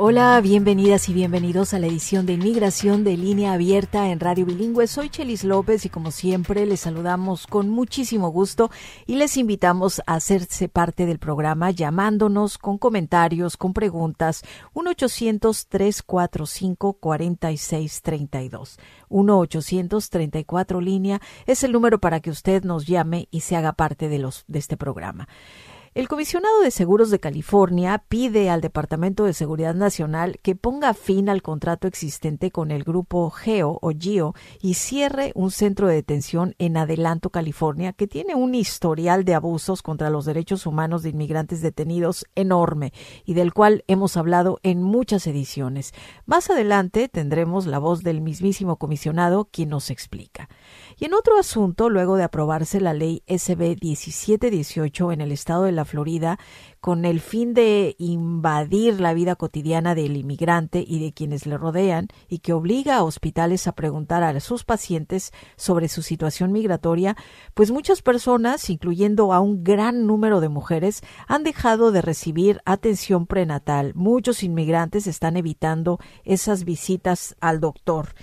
Hola, bienvenidas y bienvenidos a la edición de Inmigración de Línea Abierta en Radio Bilingüe. Soy Chelis López y como siempre les saludamos con muchísimo gusto y les invitamos a hacerse parte del programa llamándonos con comentarios, con preguntas, 1-800-345-4632. 1-800-34 línea es el número para que usted nos llame y se haga parte de, los, de este programa. El comisionado de seguros de California pide al Departamento de Seguridad Nacional que ponga fin al contrato existente con el grupo GEO o GEO y cierre un centro de detención en Adelanto, California, que tiene un historial de abusos contra los derechos humanos de inmigrantes detenidos enorme y del cual hemos hablado en muchas ediciones. Más adelante tendremos la voz del mismísimo comisionado quien nos explica. Y en otro asunto, luego de aprobarse la ley SB 1718 en el estado de la Florida, con el fin de invadir la vida cotidiana del inmigrante y de quienes le rodean, y que obliga a hospitales a preguntar a sus pacientes sobre su situación migratoria, pues muchas personas, incluyendo a un gran número de mujeres, han dejado de recibir atención prenatal. Muchos inmigrantes están evitando esas visitas al doctor.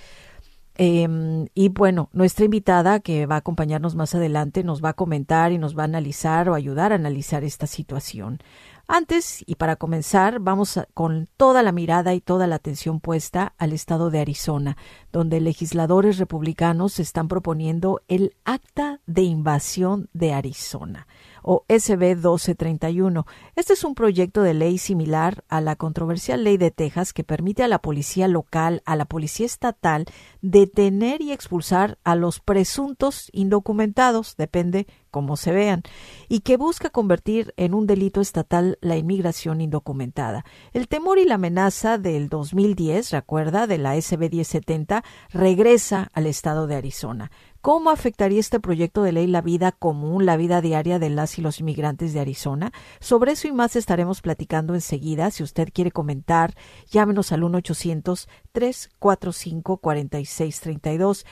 Em, y bueno, nuestra invitada que va a acompañarnos más adelante nos va a comentar y nos va a analizar o ayudar a analizar esta situación. Antes, y para comenzar, vamos con toda la mirada y toda la atención puesta al estado de Arizona, donde legisladores republicanos están proponiendo el Acta de Invasión de Arizona o SB 1231. Este es un proyecto de ley similar a la controversial ley de Texas que permite a la policía local, a la policía estatal, detener y expulsar a los presuntos indocumentados, depende cómo se vean, y que busca convertir en un delito estatal la inmigración indocumentada. El temor y la amenaza del 2010, recuerda, de la SB 1070, regresa al estado de Arizona. ¿Cómo afectaría este proyecto de ley la vida común, la vida diaria de las y los inmigrantes de Arizona? Sobre eso y más estaremos platicando enseguida. Si usted quiere comentar, llámenos al 1-800-345-4632.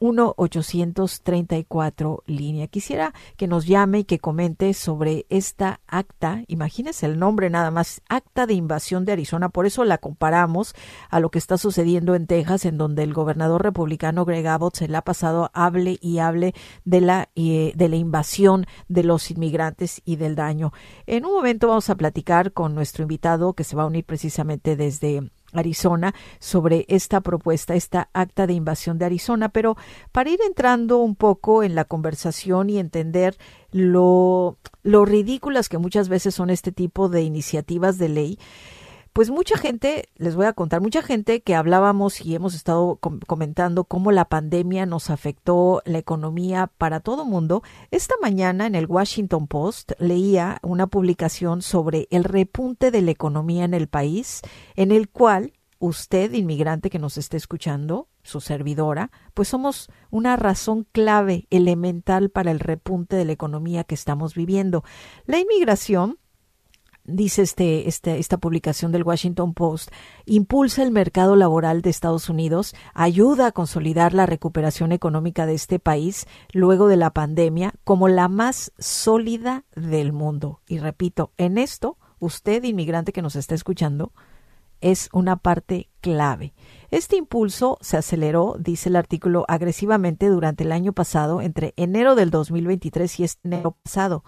1-834 línea. Quisiera que nos llame y que comente sobre esta acta. Imagínese el nombre nada más, acta de invasión de Arizona. Por eso la comparamos a lo que está sucediendo en Texas, en donde el gobernador republicano Greg Abbott se le ha pasado hable y hable de la, eh, de la invasión de los inmigrantes y del daño. En un momento vamos a platicar con nuestro invitado que se va a unir precisamente desde Arizona sobre esta propuesta, esta acta de invasión de Arizona, pero para ir entrando un poco en la conversación y entender lo, lo ridículas que muchas veces son este tipo de iniciativas de ley, pues mucha gente, les voy a contar, mucha gente que hablábamos y hemos estado comentando cómo la pandemia nos afectó la economía para todo mundo. Esta mañana en el Washington Post leía una publicación sobre el repunte de la economía en el país, en el cual usted, inmigrante que nos esté escuchando, su servidora, pues somos una razón clave, elemental para el repunte de la economía que estamos viviendo. La inmigración dice este, este, esta publicación del Washington Post, impulsa el mercado laboral de Estados Unidos, ayuda a consolidar la recuperación económica de este país luego de la pandemia como la más sólida del mundo. Y repito, en esto, usted, inmigrante que nos está escuchando, es una parte clave. Este impulso se aceleró, dice el artículo, agresivamente durante el año pasado, entre enero del 2023 y este enero pasado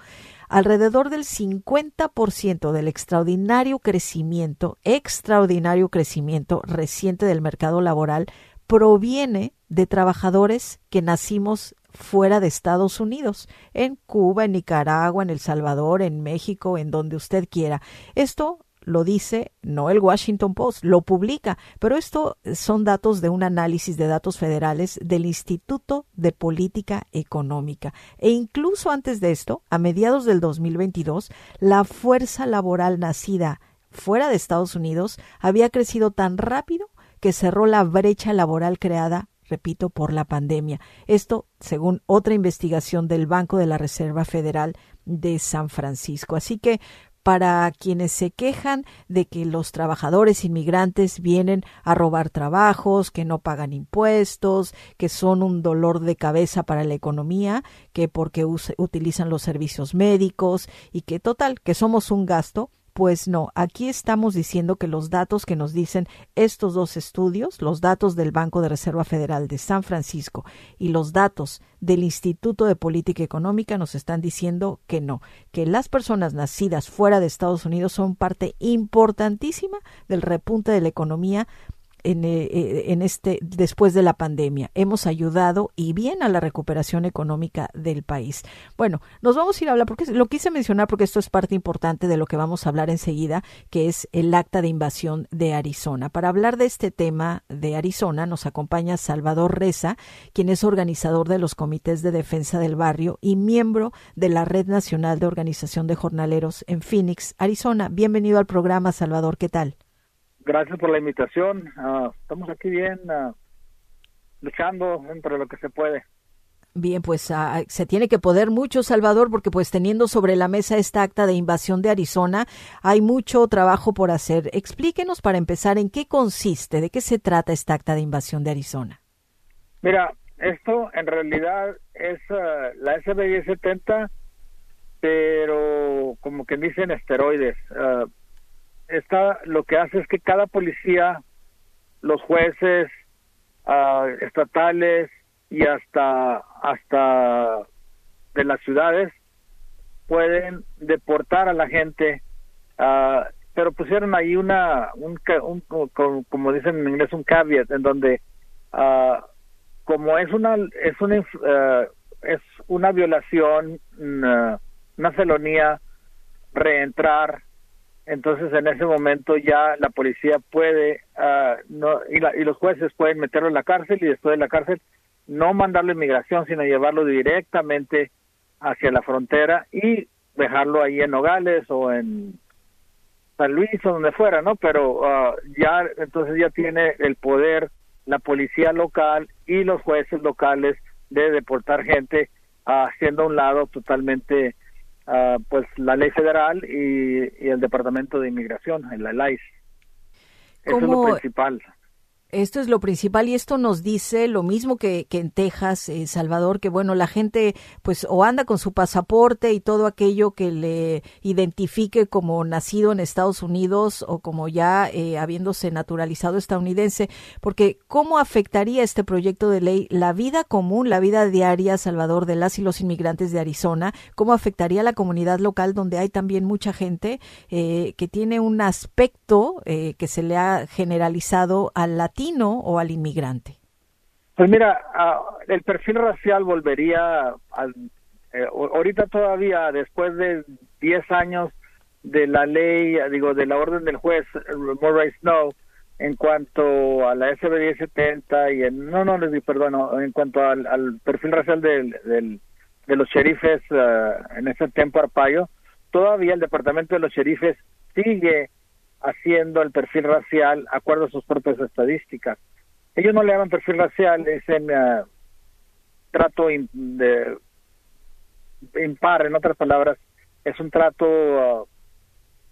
alrededor del 50% del extraordinario crecimiento, extraordinario crecimiento reciente del mercado laboral proviene de trabajadores que nacimos fuera de Estados Unidos, en Cuba, en Nicaragua, en El Salvador, en México, en donde usted quiera. Esto lo dice no el Washington Post, lo publica, pero esto son datos de un análisis de datos federales del Instituto de Política Económica. E incluso antes de esto, a mediados del 2022, la fuerza laboral nacida fuera de Estados Unidos había crecido tan rápido que cerró la brecha laboral creada repito, por la pandemia. Esto según otra investigación del Banco de la Reserva Federal de San Francisco. Así que para quienes se quejan de que los trabajadores inmigrantes vienen a robar trabajos, que no pagan impuestos, que son un dolor de cabeza para la economía, que porque utilizan los servicios médicos y que total, que somos un gasto, pues no, aquí estamos diciendo que los datos que nos dicen estos dos estudios, los datos del Banco de Reserva Federal de San Francisco y los datos del Instituto de Política Económica nos están diciendo que no, que las personas nacidas fuera de Estados Unidos son parte importantísima del repunte de la economía en, eh, eh, en, este después de la pandemia. Hemos ayudado y bien a la recuperación económica del país. Bueno, nos vamos a ir a hablar porque lo quise mencionar porque esto es parte importante de lo que vamos a hablar enseguida, que es el acta de invasión de Arizona. Para hablar de este tema de Arizona nos acompaña Salvador Reza, quien es organizador de los comités de defensa del barrio y miembro de la Red Nacional de Organización de Jornaleros en Phoenix, Arizona. Bienvenido al programa, Salvador. ¿Qué tal? Gracias por la invitación. Ah, estamos aquí bien, uh, luchando entre lo que se puede. Bien, pues ah, se tiene que poder mucho, Salvador, porque pues teniendo sobre la mesa esta acta de invasión de Arizona, hay mucho trabajo por hacer. Explíquenos para empezar en qué consiste, de qué se trata esta acta de invasión de Arizona. Mira, esto en realidad es la SB 1070, pero como que dicen esteroides está lo que hace es que cada policía, los jueces uh, estatales y hasta hasta de las ciudades pueden deportar a la gente, uh, pero pusieron ahí una un, como dicen en inglés un caveat en donde uh, como es una es una es una violación una, una felonía reentrar entonces en ese momento ya la policía puede uh, no, y, y, los jueces pueden meterlo en la cárcel y después de la cárcel no mandarlo a inmigración sino llevarlo directamente hacia la frontera y dejarlo ahí en Nogales o en San Luis o donde fuera, ¿no? Pero uh, ya entonces ya tiene el poder la policía local y los jueces locales de deportar gente haciendo a un lado totalmente Ah, pues la ley federal y, el Departamento de Inmigración, la LICE. Eso es lo principal. Esto es lo principal y esto nos dice lo mismo que, que en Texas, eh, Salvador, que bueno, la gente pues o anda con su pasaporte y todo aquello que le identifique como nacido en Estados Unidos o como ya eh, habiéndose naturalizado estadounidense, porque ¿cómo afectaría este proyecto de ley la vida común, la vida diaria, Salvador, de las y los inmigrantes de Arizona? ¿Cómo afectaría la comunidad local donde hay también mucha gente eh, que tiene un aspecto que se le ha generalizado al latino? O al inmigrante? Pues mira, el perfil racial volvería al, eh, ahorita todavía después de 10 años de la ley, digo, de la orden del juez Murray Snow en cuanto a la SB 1070 y en, no, no, les perdón, en cuanto al, perfil racial del, del, de los sheriffes eh, en ese tiempo Arpaio, todavía el departamento de los sheriffes sigue haciendo el perfil racial acuerdo a sus propias estadísticas. Ellos no le llaman perfil racial, es en uh, trato de, impar, en otras palabras, es un trato uh,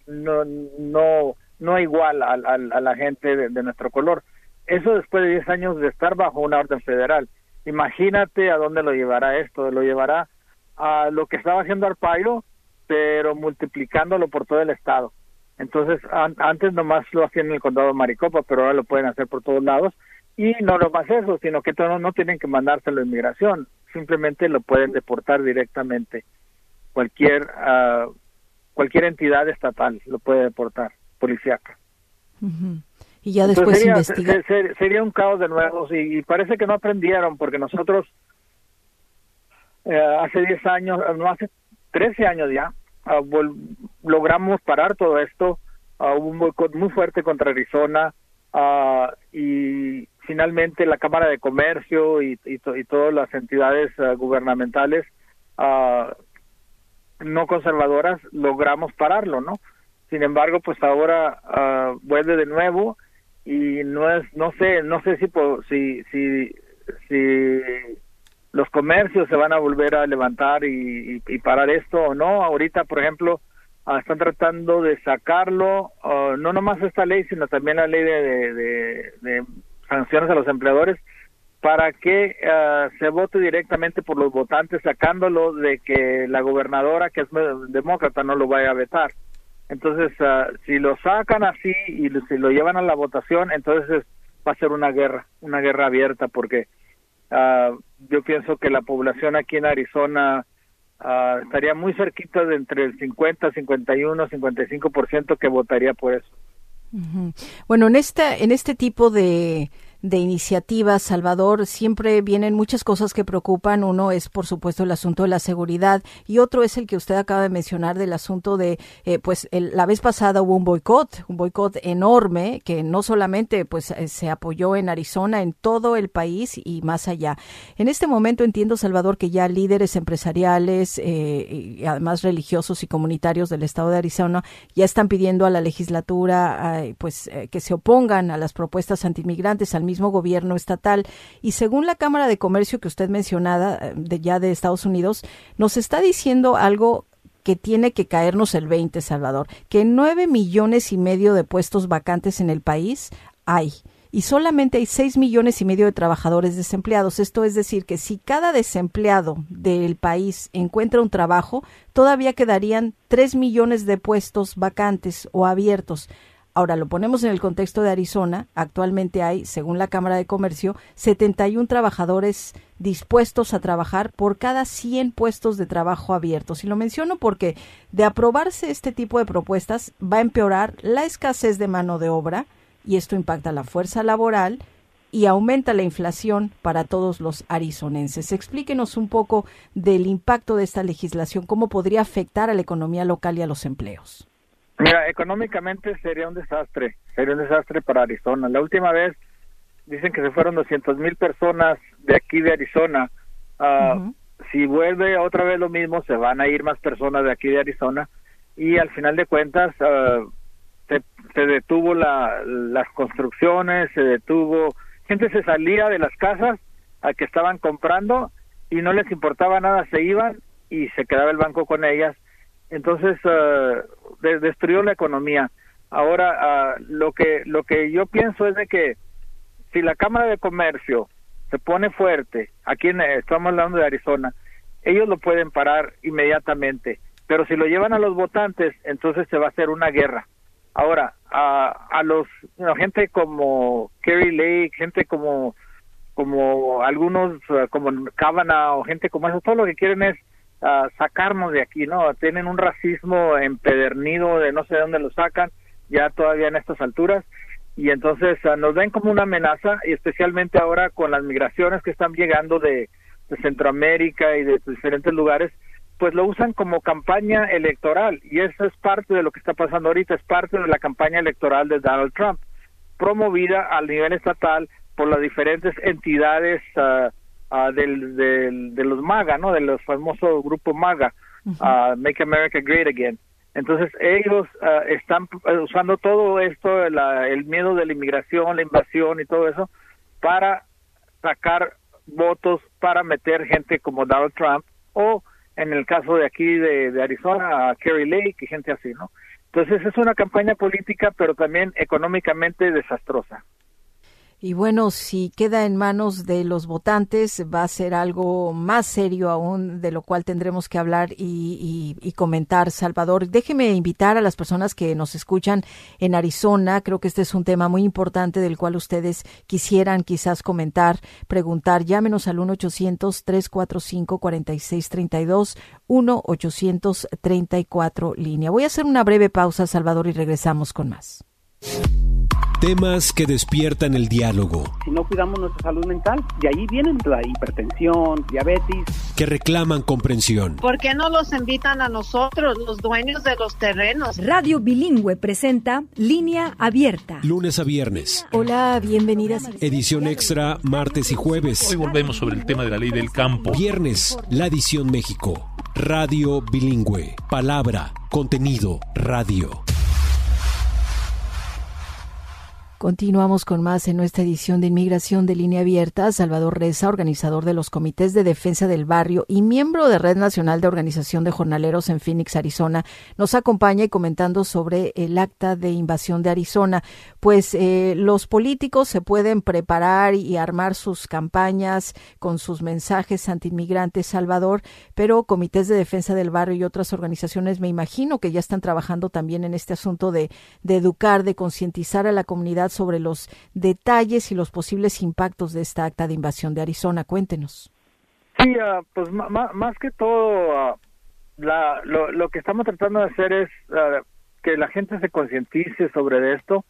no, no, no igual a, a, la gente de, nuestro color. Eso después de 10 años de estar bajo una orden federal. Imagínate a dónde lo llevará esto, lo llevará a lo que estaba haciendo Arpaio, pero multiplicándolo por todo el estado. Entonces, antes nomás lo hacían en el condado de Maricopa, pero ahora lo pueden hacer por todos lados. Y no nomás eso, sino que no, no tienen que mandárselo a inmigración, simplemente lo pueden deportar directamente. Cualquier, uh, cualquier entidad estatal lo puede deportar, policíaca. Y ya después sería, sería un caos de nuevo y, parece que no aprendieron porque nosotros eh, hace 10 años, no hace 13 años ya, Ah, logramos parar todo esto, uh, hubo un boicot muy fuerte contra Arizona uh, y finalmente la Cámara de Comercio y todas las entidades gubernamentales no conservadoras logramos pararlo, ¿no? Sin embargo, pues ahora vuelve de nuevo y no es, no sé, no sé si si si si los comercios se van a volver a levantar y, parar esto o no. Ahorita, por ejemplo, ah, están tratando de sacarlo, ah, no nomás esta ley, sino también la ley de, sanciones a los empleadores, para que ah, se vote directamente por los votantes, sacándolo de que la gobernadora, que es demócrata, no lo vaya a vetar. Entonces, si lo sacan así y si lo llevan a la votación, entonces va a ser una guerra, una guerra abierta, porque uh, yo pienso que la población aquí en Arizona uh, estaría muy cerquita de entre el 50, 51, 55% que votaría por eso. Bueno, en esta, en este tipo de de iniciativas, Salvador, siempre vienen muchas cosas que preocupan. Uno es, por supuesto, el asunto de la seguridad y otro es el que usted acaba de mencionar del asunto de, eh, pues, la vez pasada hubo un boicot, un boicot enorme que no solamente, pues, eh, se apoyó en Arizona, en todo el país y más allá. En este momento entiendo, Salvador, que ya líderes empresariales eh, y además religiosos y comunitarios del estado de Arizona ya están pidiendo a la legislatura, pues, que se opongan a las propuestas antimigrantes, al mismo gobierno estatal. Y según la Cámara de Comercio que usted mencionaba, eh, de ya de Estados Unidos, nos está diciendo algo que tiene que caernos el 20, Salvador, que nueve millones y medio de puestos vacantes en el país hay y solamente hay seis millones y medio de trabajadores desempleados. Esto es decir, que si cada desempleado del país encuentra un trabajo, todavía quedarían tres millones de puestos vacantes o abiertos. Ahora lo ponemos en el contexto de Arizona. Actualmente hay, según la Cámara de Comercio, 71 trabajadores dispuestos a trabajar por cada 100 puestos de trabajo abiertos. Y lo menciono porque de aprobarse este tipo de propuestas va a empeorar la escasez de mano de obra y esto impacta la fuerza laboral y aumenta la inflación para todos los arizonenses. Explíquenos un poco del impacto de esta legislación, cómo podría afectar a la economía local y a los empleos. Mira, económicamente sería un desastre, sería un desastre para Arizona. La última vez dicen que se fueron 200 mil personas de aquí de Arizona. Ah, si vuelve otra vez lo mismo, se van a ir más personas de aquí de Arizona y al final de cuentas uh, se, se, detuvo la, las construcciones, se detuvo, gente se salía de las casas a que estaban comprando y no les importaba nada, se iban y se quedaba el banco con ellas entonces uh, destruyó la economía. Ahora uh, lo que lo que yo pienso es de que si la Cámara de Comercio se pone fuerte, aquí en, estamos hablando de Arizona, ellos lo pueden parar inmediatamente, pero si lo llevan a los votantes, entonces se va a hacer una guerra. Ahora, a, a los gente como Kerry Lake, gente como como algunos como Kavanaugh o gente como eso, todo lo que quieren es sacarnos de aquí, ¿no? Tienen un racismo empedernido de no sé de dónde lo sacan, ya todavía en estas alturas, y entonces ah, nos ven como una amenaza, y especialmente ahora con las migraciones que están llegando de, Centroamérica y de diferentes lugares, pues lo usan como campaña electoral, y eso es parte de lo que está pasando ahorita, es parte de la campaña electoral de Donald Trump, promovida al nivel estatal por las diferentes entidades uh, uh, del, del, de los MAGA, ¿no? De los famosos grupos MAGA, uh, Make America Great Again. Entonces ellos uh, están usando todo esto, la, el miedo de la inmigración, la invasión y todo eso, para sacar votos, para meter gente como Donald Trump o en el caso de aquí de, de Arizona, a Kerry Lake y gente así, ¿no? Entonces es una campaña política, pero también económicamente desastrosa. Y bueno, si queda en manos de los votantes, va a ser algo más serio aún, de lo cual tendremos que hablar y, comentar. Salvador, déjeme invitar a las personas que nos escuchan en Arizona. Creo que este es un tema muy importante del cual ustedes quisieran quizás comentar, preguntar. Llámenos al 1-800-345-4632, 1-834 línea. Voy a hacer una breve pausa, Salvador, y regresamos con más. Temas que despiertan el diálogo. Si no cuidamos nuestra salud mental, de ahí vienen la hipertensión, diabetes. Que reclaman comprensión. ¿Por qué no los invitan a nosotros, los dueños de los terrenos? Radio Bilingüe presenta Línea Abierta. Lunes a viernes. Hola, bienvenidas. Edición extra martes y jueves. Hoy volvemos sobre el tema de la ley del campo. Viernes, la edición México. Radio Bilingüe. Palabra, contenido, radio. Continuamos con más en nuestra edición de Inmigración de Línea Abierta. Salvador Reza, organizador de los comités de defensa del barrio y miembro de Red Nacional de Organización de Jornaleros en Phoenix, Arizona, nos acompaña y comentando sobre el acta de invasión de Arizona. Pues eh, los políticos se pueden preparar y armar sus campañas con sus mensajes antiinmigrantes, Salvador, pero comités de defensa del barrio y otras organizaciones me imagino que ya están trabajando también en este asunto de, de educar, de concientizar a la comunidad sobre los detalles y los posibles impactos de esta acta de invasión de Arizona. Cuéntenos. Sí, uh, pues más que todo, uh, la, lo, que estamos tratando de hacer es uh, que la gente se concientice sobre esto,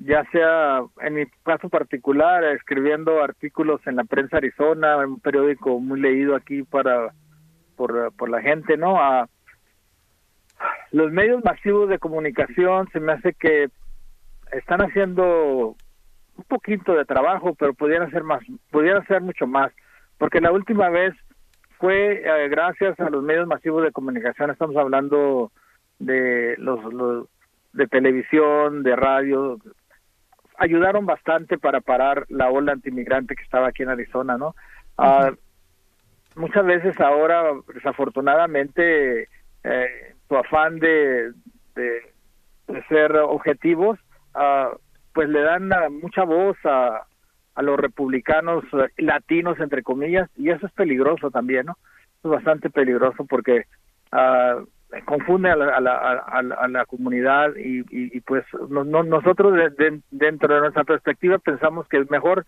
ya sea en mi caso particular, escribiendo artículos en la prensa Arizona, en un periódico muy leído aquí para por, por la gente, ¿no? los medios masivos de comunicación se me hace que están haciendo un poquito de trabajo, pero pudieran hacer más, pudieran hacer mucho más, porque la última vez fue eh, gracias a los medios masivos de comunicación, estamos hablando de los, los de televisión, de radio, ayudaron bastante para parar la ola antimigrante que estaba aquí en Arizona, ¿no? Uh, muchas veces ahora, desafortunadamente, eh, su afán de, de, de ser objetivos, pues le dan mucha voz a, a los republicanos latinos, entre comillas, y eso es peligroso también, ¿no? Es bastante peligroso porque uh, confunde a la, a la, a la, comunidad y, y, pues no, no, nosotros de, de, dentro de nuestra perspectiva pensamos que es mejor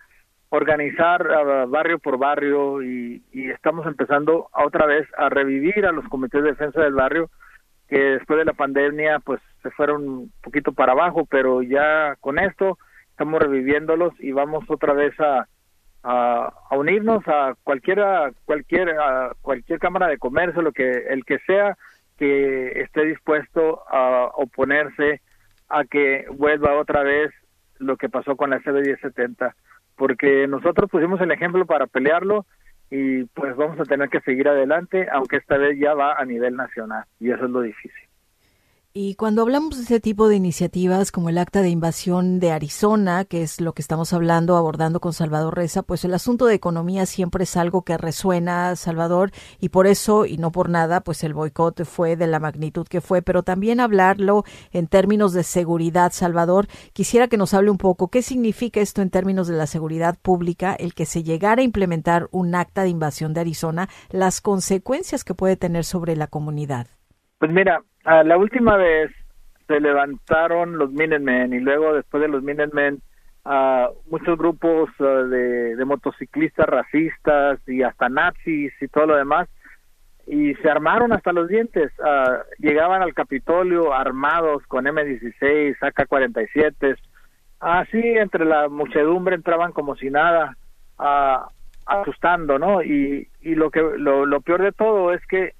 organizar uh, barrio por barrio y, y, estamos empezando otra vez a revivir a los comités de defensa del barrio que después de la pandemia pues se fueron un poquito para abajo, pero ya con esto estamos reviviéndolos y vamos otra vez a, a, unirnos a cualquiera cualquier a cualquier cámara de comercio, lo que el que sea que esté dispuesto a oponerse a que vuelva otra vez lo que pasó con la CB1070, porque nosotros pusimos el ejemplo para pelearlo y pues vamos a tener que seguir adelante, aunque esta vez ya va a nivel nacional y eso es lo difícil. Y cuando hablamos de ese tipo de iniciativas como el acta de invasión de Arizona, que es lo que estamos hablando, abordando con Salvador Reza, pues el asunto de economía siempre es algo que resuena, Salvador, y por eso, y no por nada, pues el boicot fue de la magnitud que fue, pero también hablarlo en términos de seguridad, Salvador. Quisiera que nos hable un poco qué significa esto en términos de la seguridad pública, el que se llegara a implementar un acta de invasión de Arizona, las consecuencias que puede tener sobre la comunidad. Pues mira, la última vez se levantaron los Minutemen y luego después de los Minutemen uh, muchos grupos de, de, motociclistas racistas y hasta nazis y todo lo demás y se armaron hasta los dientes. Uh, llegaban al Capitolio armados con M16 AK-47 así entre la muchedumbre entraban como si nada asustando no y, y lo que lo, lo peor de todo es que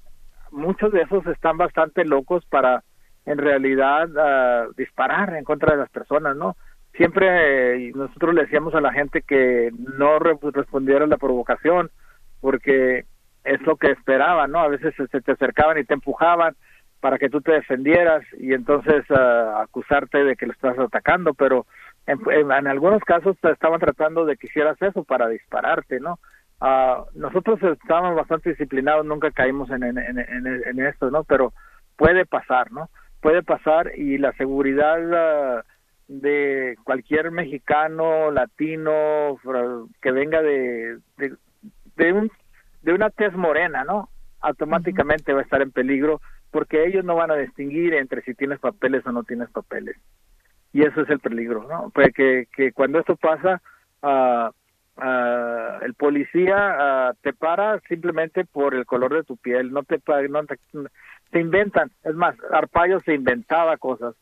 muchos de esos están bastante locos para en realidad uh, disparar en contra de las personas, ¿no? Siempre eh, nosotros le decíamos a la gente que no re respondiera a la provocación porque es lo que esperaban, ¿no? A veces se te acercaban y te empujaban para que tú te defendieras y entonces uh, acusarte de que lo estás atacando, pero en, en, en, algunos casos te estaban tratando de que hicieras eso para dispararte, ¿no? Uh, nosotros estábamos bastante disciplinados, nunca caímos en, en, en, en, esto, ¿no? Pero puede pasar, ¿no? Puede pasar y la seguridad uh, de cualquier mexicano, latino, que venga de, de, de, un, de una tez morena, ¿no? Automáticamente va a estar en peligro porque ellos no van a distinguir entre si tienes papeles o no tienes papeles. Y eso es el peligro, ¿no? Pues que, que cuando esto pasa, uh, el policía uh, te para simplemente por el color de tu piel, no te, no te, inventan, es más, Arpaio se inventaba cosas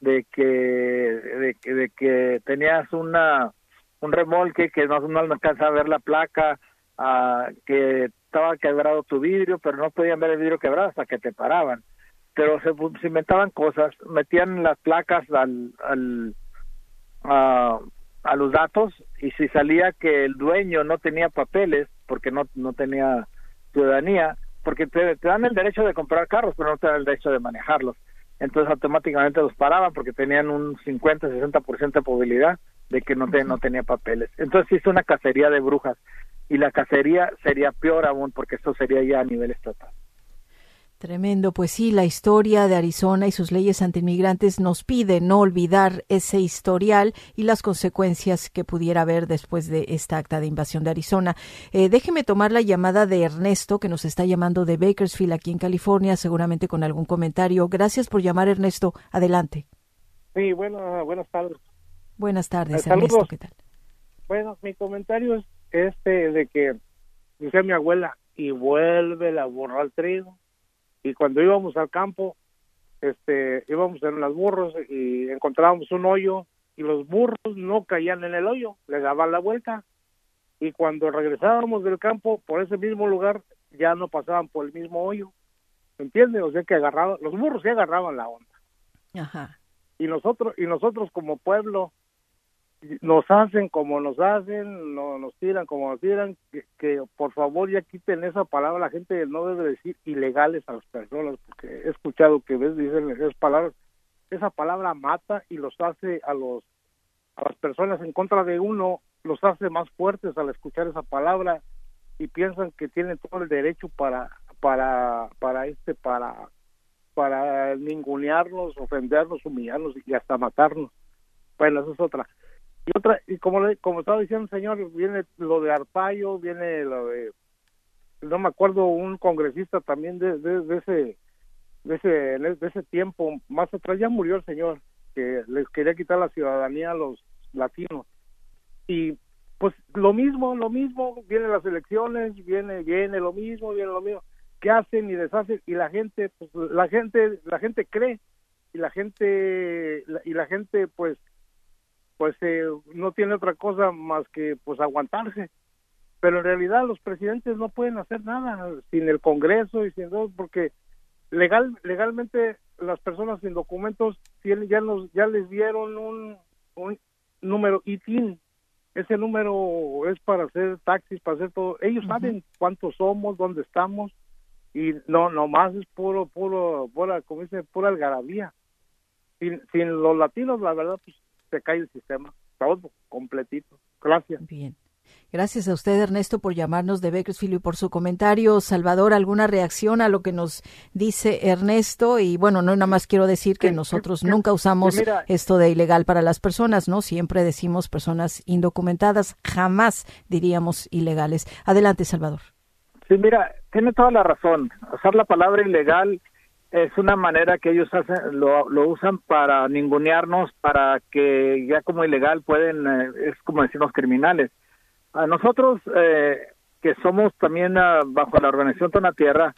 de que de, de que tenías una un remolque que no, no alcanzaba a ver la placa, uh, que estaba quebrado tu vidrio, pero no podían ver el vidrio quebrado hasta que te paraban. Pero se, se inventaban cosas, metían las placas al, al a los datos y si salía que el dueño no tenía papeles porque no no tenía ciudadanía porque te, te, dan el derecho de comprar carros pero no te dan el derecho de manejarlos entonces automáticamente los paraban porque tenían un 50, 60% de probabilidad de que no, te, no tenía papeles. Entonces hizo una cacería de brujas y la cacería sería peor aún porque esto sería ya a nivel estatal. Tremendo, pues sí, la historia de Arizona y sus leyes antiinmigrantes nos pide no olvidar ese historial y las consecuencias que pudiera haber después de esta acta de invasión de Arizona. Eh, déjeme tomar la llamada de Ernesto, que nos está llamando de Bakersfield, aquí en California, seguramente con algún comentario. Gracias por llamar, Ernesto. Adelante. Sí, bueno, buenas tardes. Buenas tardes, Eh, Ernesto. ¿Qué tal? Bueno, mi comentario es este de que dice mi abuela y vuelve la burra al trigo y cuando íbamos al campo este íbamos en las burros y encontrábamos un hoyo y los burros no caían en el hoyo le daban la vuelta y cuando regresábamos del campo por ese mismo lugar ya no pasaban por el mismo hoyo ¿entiendes? o sea que agarraban los burros sí agarraban la onda Ajá. y nosotros y nosotros como pueblo nos hacen como nos hacen, no, nos tiran como nos tiran, que, que por favor ya quiten esa palabra, la gente no debe decir ilegales a las personas, porque he escuchado que ves dicen esas palabras, esa palabra mata y los hace a los a las personas en contra de uno, los hace más fuertes al escuchar esa palabra y piensan que tienen todo el derecho para para para este para para ningunearnos, ofendernos, humillarnos y hasta matarnos. Bueno, eso es otra. Y otra, y como le- como estaba diciendo el señor, viene lo de Arpaio, viene lo de, no me acuerdo, un congresista también de, de, ese de ese de ese tiempo, más atrás. Ya murió el señor, que les quería quitar la ciudadanía a los latinos. Y pues lo mismo, lo mismo, vienen las elecciones, viene viene lo mismo, viene lo mismo, que hacen y deshacen y la gente pues la gente la gente cree. Y la gente y la gente pues pues eh, no tiene otra cosa más que pues aguantarse. Pero en realidad los presidentes no pueden hacer nada sin el Congreso y sin todo porque legal legalmente las personas sin documentos tienen ya nos ya les dieron un, un número ITIN ese número es para hacer taxis para hacer todo. Ellos saben cuántos somos dónde estamos y no nomás es puro puro pura como dice pura algarabía. Sin, sin los latinos la verdad pues se cae el sistema todo completito gracias Bien. Gracias a usted, Ernesto, por llamarnos de Bakersfield y por su comentario. Salvador, ¿alguna reacción a lo que nos dice Ernesto? Y bueno, no nada más quiero decir que Que- nosotros que- nunca usamos mira- esto de ilegal para las personas, ¿no? Siempre decimos personas indocumentadas, jamás diríamos ilegales. Adelante, Salvador. Sí, mira, tiene toda la razón. Usar la palabra ilegal es una manera que ellos hacen, lo, lo usan para ningunearnos, para que ya como ilegal pueden, eh, es como decirnos criminales. A nosotros, eh, que somos también ah, bajo la organización Tonatierra,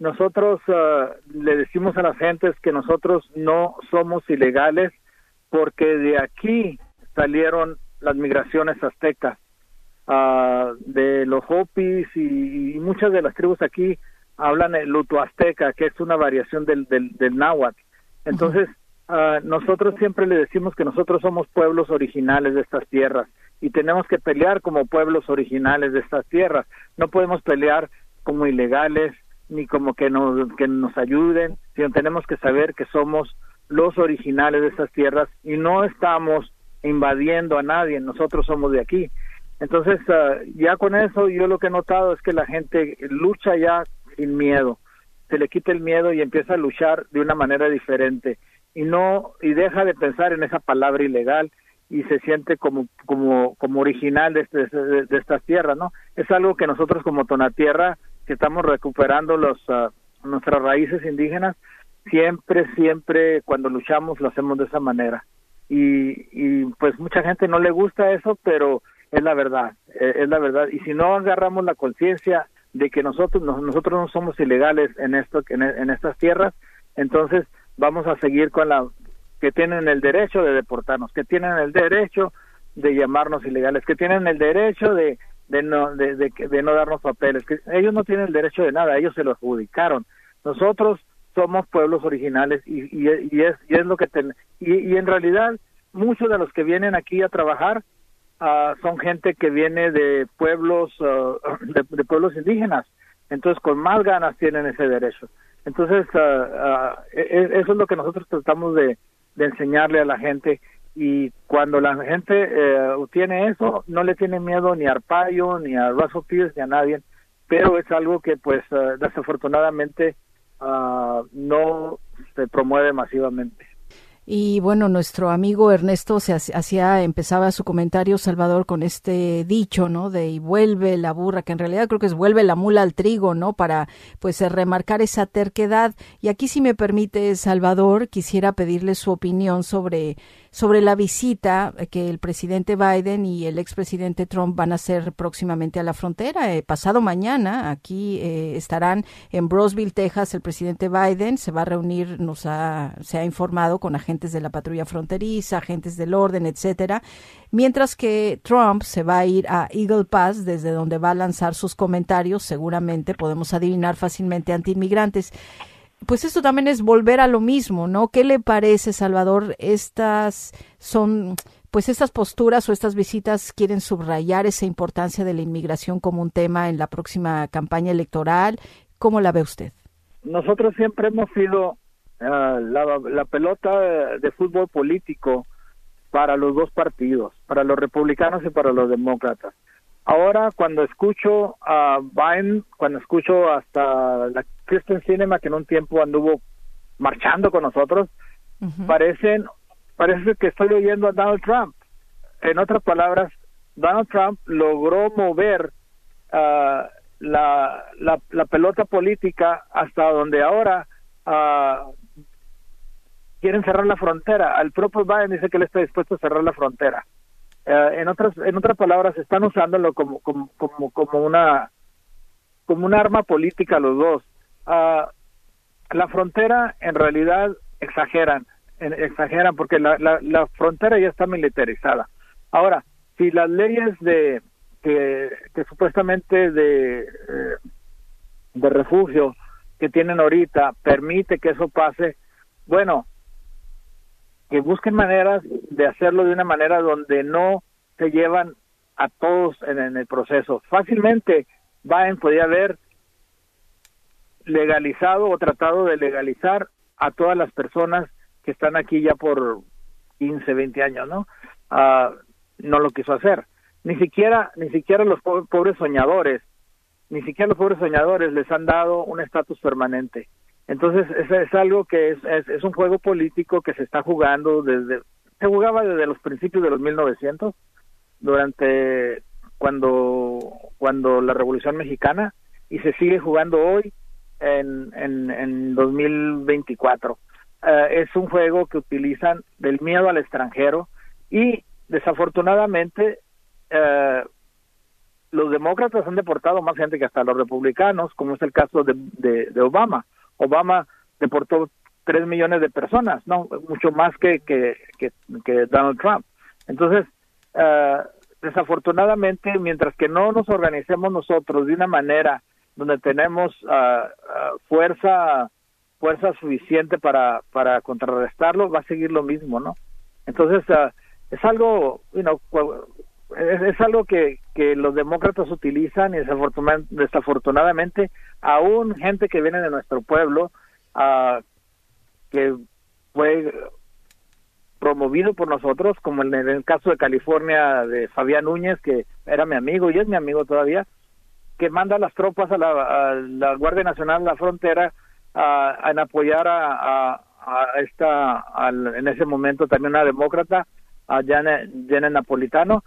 nosotros ah, le decimos a las gentes que nosotros no somos ilegales porque de aquí salieron las migraciones aztecas ah, de los Hopis y muchas de las tribus aquí hablan el luto azteca, que es una variación del, del, del náhuatl. Entonces, ah, nosotros siempre le decimos que nosotros somos pueblos originales de estas tierras y tenemos que pelear como pueblos originales de estas tierras. No podemos pelear como ilegales ni como que nos, que nos ayuden, sino tenemos que saber que somos los originales de estas tierras y no estamos invadiendo a nadie, nosotros somos de aquí. Entonces, ah, ya con eso, yo lo que he notado es que la gente lucha ya sin miedo, se le quita el miedo y empieza a luchar de una manera diferente. Y no y deja de pensar en esa palabra ilegal y se siente como como como original de, este- de, estas tierras, ¿no? Es algo que nosotros como Tonatierra que estamos recuperando los ah, nuestras raíces indígenas siempre siempre cuando luchamos lo hacemos de esa manera. Y, y pues mucha gente no le gusta eso pero es la verdad eh, es la verdad. Y si no agarramos la conciencia de que nosotros no- nosotros no somos ilegales en esto en, en estas tierras entonces vamos a seguir con la que tienen el derecho de deportarnos que tienen el derecho de llamarnos ilegales que tienen el derecho de de no de, de, no darnos papeles que ellos no tienen el derecho de nada ellos se lo adjudicaron. Nosotros somos pueblos originales y, y, y es y es lo que ten, y, y en realidad muchos de los que vienen aquí a trabajar ah, son gente que viene de pueblos ah, de, pueblos indígenas. Entonces con más ganas tienen ese derecho. Entonces, e- eso es lo que nosotros tratamos de, enseñarle a la gente. Y cuando la gente eh, tiene eso, no le tiene miedo ni a Arpaio, ni a Russell Pierce, ni a nadie, pero es algo que pues desafortunadamente no se promueve masivamente. Y bueno, nuestro amigo Ernesto se hac- hacía, empezaba su comentario, Salvador, con este dicho, ¿no? De y vuelve la burra, que en realidad creo que es vuelve la mula al trigo, ¿no? Para, pues, remarcar esa terquedad. Y aquí, si me permite, Salvador, quisiera pedirle su opinión sobre, sobre la visita que el presidente Biden y el expresidente Trump van a hacer próximamente a la frontera. Eh, pasado mañana, aquí eh, estarán en Brosville, Texas, el presidente Biden se va a reunir, nos ha, se ha informado con agentes de la patrulla fronteriza, agentes del orden, etcétera, mientras que Trump se va a ir a Eagle Pass, desde donde va a lanzar sus comentarios, seguramente podemos adivinar fácilmente antiinmigrantes. Pues esto también es volver a lo mismo, ¿no? ¿Qué le parece, Salvador? Estas son, pues estas posturas o estas visitas quieren subrayar esa importancia de la inmigración como un tema en la próxima campaña electoral. ¿Cómo la ve usted? Nosotros siempre hemos sido ah, la, la pelota de fútbol político para los dos partidos, para los republicanos y para los demócratas. Ahora, cuando escucho a Biden, cuando escucho hasta la Kristen Cinema, que en un tiempo anduvo marchando con nosotros, parecen, parece que estoy oyendo a Donald Trump. En otras palabras, Donald Trump logró mover ah, la, la, la pelota política hasta donde ahora ah, quieren cerrar la frontera. El propio Biden dice que él está dispuesto a cerrar la frontera. Eh, en otras en otras palabras están usándolo como como como como una como un arma política los dos Ah, la frontera en realidad exageran exageran porque la, la, la frontera ya está militarizada ahora si las leyes de que, que supuestamente de eh, de refugio que tienen ahorita permite que eso pase bueno que busquen maneras de hacerlo de una manera donde no se llevan a todos en, el proceso. Fácilmente Biden podía haber legalizado o tratado de legalizar a todas las personas que están aquí ya por 15, 20 años, ¿no? Ah, no lo quiso hacer. Ni siquiera, ni siquiera los po- pobres soñadores, ni siquiera los pobres soñadores les han dado un estatus permanente. Entonces, es, es algo que es, es, es un juego político que se está jugando desde, se jugaba desde los principios de los 1900, durante cuando, cuando la Revolución Mexicana, y se sigue jugando hoy en, en, en 2024. Eh, es un juego que utilizan del miedo al extranjero y desafortunadamente eh, los demócratas han deportado más gente que hasta los republicanos, como es el caso de, de, Obama. Obama deportó tres millones de personas, no, mucho más que que, que, que Donald Trump. Entonces, eh, desafortunadamente, mientras que no nos organicemos nosotros de una manera donde tenemos ah, fuerza fuerza suficiente para para contrarrestarlo, va a seguir lo mismo, ¿no? Entonces, ah, es algo, you es, es algo que, que los demócratas utilizan y desafortuna- desafortunadamente aún gente que viene de nuestro pueblo que fue promovido por nosotros como en el caso de California de Fabián Núñez que era mi amigo y es mi amigo todavía que manda las tropas a la, Guardia Nacional a la frontera en apoyar a, a, a esta en ese momento también una demócrata a Janet, Napolitano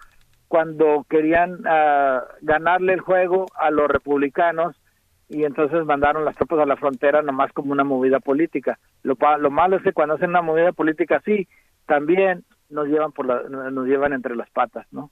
cuando querían ah, ganarle el juego a los republicanos y entonces mandaron las tropas a la frontera nomás como una movida política. Lo, lo malo es que cuando hacen una movida política así, también nos llevan por la, nos llevan entre las patas, ¿no?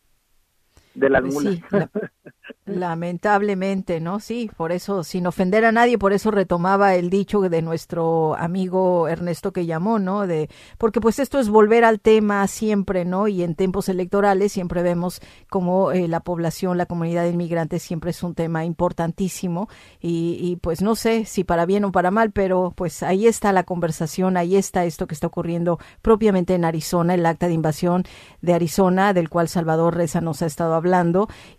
De las Pues mulas. sí, la- lamentablemente, ¿no? Sí, por eso, sin ofender a nadie, por eso retomaba el dicho de nuestro amigo Ernesto que llamó, ¿no? De, porque pues esto es volver al tema siempre, ¿no? Y en tiempos electorales siempre vemos como eh, la población, la comunidad inmigrante siempre es un tema importantísimo y, y pues no sé si para bien o para mal, pero pues ahí está la conversación, ahí está esto que está ocurriendo propiamente en Arizona, el acta de invasión de Arizona, del cual Salvador Reza nos ha estado hablando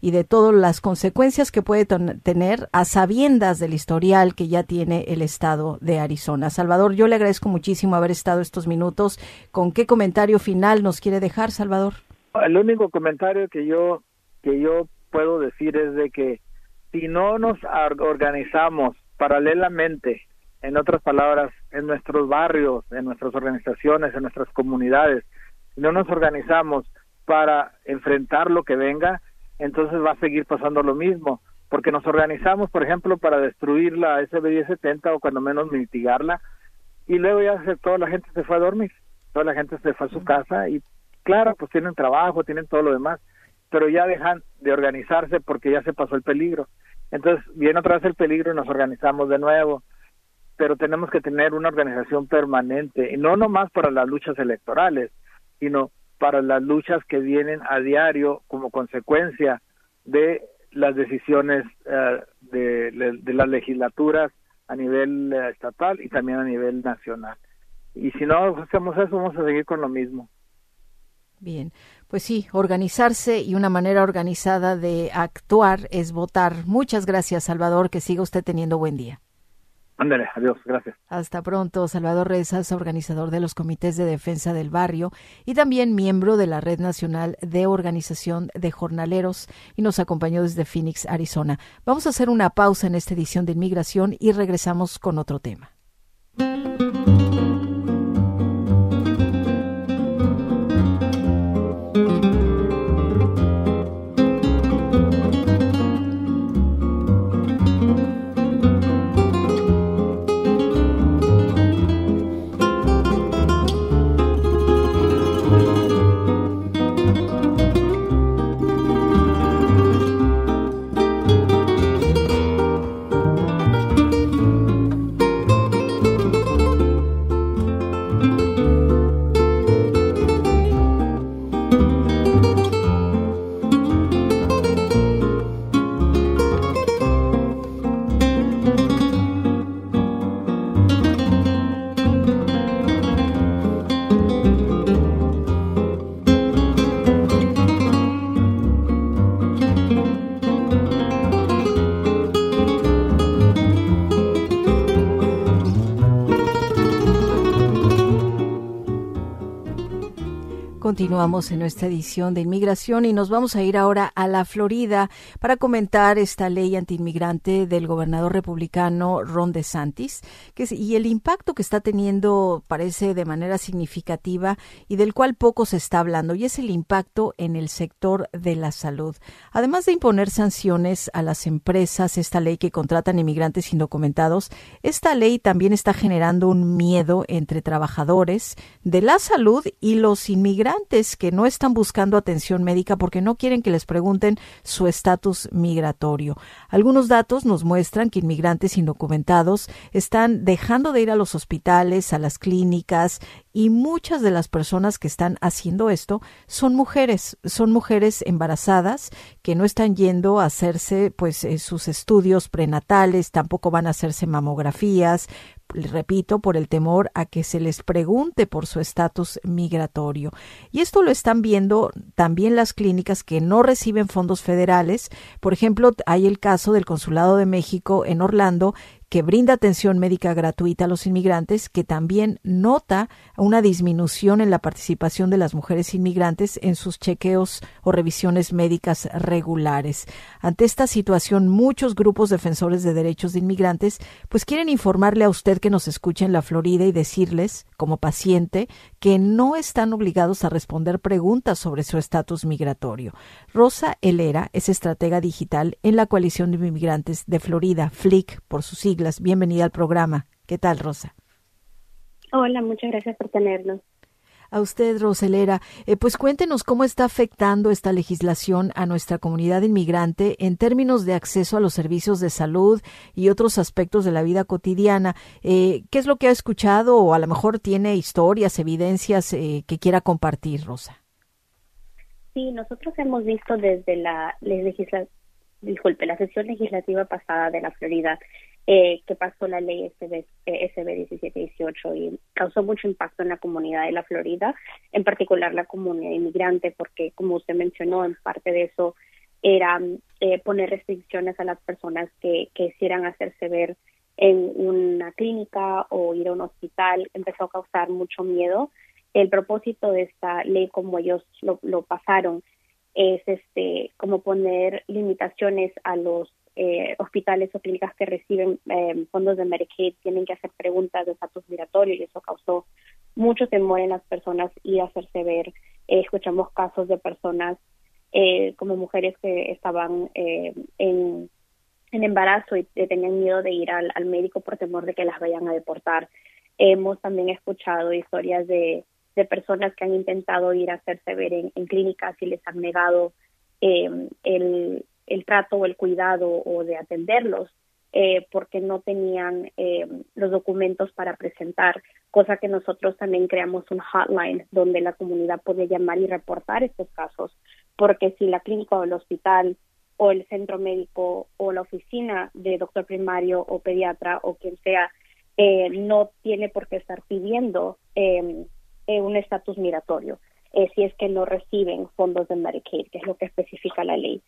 y de todas las consecuencias que puede tener a sabiendas del historial que ya tiene el estado de Arizona. Salvador, yo le agradezco muchísimo haber estado estos minutos. ¿Con qué comentario final nos quiere dejar, Salvador? El único comentario que yo que yo puedo decir es de que si no nos organizamos paralelamente, en otras palabras, en nuestros barrios, en nuestras organizaciones, en nuestras comunidades, si no nos organizamos para enfrentar lo que venga, entonces va a seguir pasando lo mismo, porque nos organizamos, por ejemplo, para destruir la SB1070 o cuando menos mitigarla, y luego ya se, toda la gente se fue a dormir, toda la gente se fue a su casa y claro, pues tienen trabajo, tienen todo lo demás, pero ya dejan de organizarse porque ya se pasó el peligro. Entonces viene otra vez el peligro y nos organizamos de nuevo, pero tenemos que tener una organización permanente, y no nomás para las luchas electorales, sino para las luchas que vienen a diario como consecuencia de las decisiones de, de, las legislaturas a nivel eh, estatal y también a nivel nacional. Y si no hacemos eso, vamos a seguir con lo mismo. Bien, pues sí, organizarse y una manera organizada de actuar es votar. Muchas gracias, Salvador. Que siga usted teniendo buen día. Ándale, adiós, gracias. Hasta pronto, Salvador Rezas, organizador de los comités de defensa del barrio y también miembro de la Red Nacional de Organización de Jornaleros y nos acompañó desde Phoenix, Arizona. Vamos a hacer una pausa en esta edición de Inmigración y regresamos con otro tema. Continuamos en nuestra edición de inmigración y nos vamos a ir ahora a la Florida para comentar esta ley antiinmigrante del gobernador republicano Ron DeSantis y el impacto que está teniendo parece de manera significativa y del cual poco se está hablando y es el impacto en el sector de la salud. Además de imponer sanciones a las empresas, esta ley que contratan inmigrantes indocumentados, esta ley también está generando un miedo entre trabajadores de la salud y los inmigrantes que no están buscando atención médica porque no quieren que les pregunten su estatus migratorio. Algunos datos nos muestran que inmigrantes indocumentados están dejando de ir a los hospitales, a las clínicas y muchas de las personas que están haciendo esto son mujeres, son mujeres embarazadas que no están yendo a hacerse pues eh, sus estudios prenatales, tampoco van a hacerse mamografías, repito, por el temor a que se les pregunte por su estatus migratorio. Y esto lo están viendo también las clínicas que no reciben fondos federales. Por ejemplo, hay el caso del Consulado de México en Orlando que brinda atención médica gratuita a los inmigrantes, que también nota una disminución en la participación de las mujeres inmigrantes en sus chequeos o revisiones médicas regulares. Ante esta situación, muchos grupos defensores de derechos de inmigrantes pues quieren informarle a usted que nos escucha en la Florida y decirles, como paciente, que no están obligados a responder preguntas sobre su estatus migratorio. Rosa Helera es estratega digital en la coalición de inmigrantes de Florida, FLIC por su Bienvenida al programa. ¿Qué tal, Rosa? Hola, muchas gracias por tenernos. A usted, Roselera, eh, pues cuéntenos cómo está afectando esta legislación a nuestra comunidad inmigrante en términos de acceso a los servicios de salud y otros aspectos de la vida cotidiana. Eh, ¿Qué es lo que ha escuchado o a lo mejor tiene historias, evidencias eh, que quiera compartir, Rosa? Sí, nosotros hemos visto desde la legislación, disculpe, la sesión legislativa pasada de la Florida eh, que pasó la ley SB, eh, SB 1718 y causó mucho impacto en la comunidad de la Florida, en particular la comunidad inmigrante, porque como usted mencionó, en parte de eso era eh, poner restricciones a las personas que, quisieran hacerse ver en una clínica o ir a un hospital. Empezó a causar mucho miedo. El propósito de esta ley, como ellos lo, lo pasaron, es este como poner limitaciones a los eh, hospitales o clínicas que reciben eh, fondos de Medicaid tienen que hacer preguntas de estatus migratorio y eso causó mucho temor en las personas y hacerse ver. Eh, escuchamos casos de personas como mujeres que estaban en, en, embarazo y tenían miedo de ir al, médico por temor de que las vayan a deportar. Hemos también escuchado historias de, de personas que han intentado ir a hacerse ver en, en clínicas y les han negado el, el trato o el cuidado o de atenderlos eh, porque no tenían eh, los documentos para presentar, cosa que nosotros también creamos un hotline donde la comunidad puede llamar y reportar estos casos, porque si la clínica o el hospital o el centro médico o la oficina de doctor primario o pediatra o quien sea eh, no tiene por qué estar pidiendo un estatus migratorio si es que no reciben fondos de Medicaid, que es lo que especifica la ley.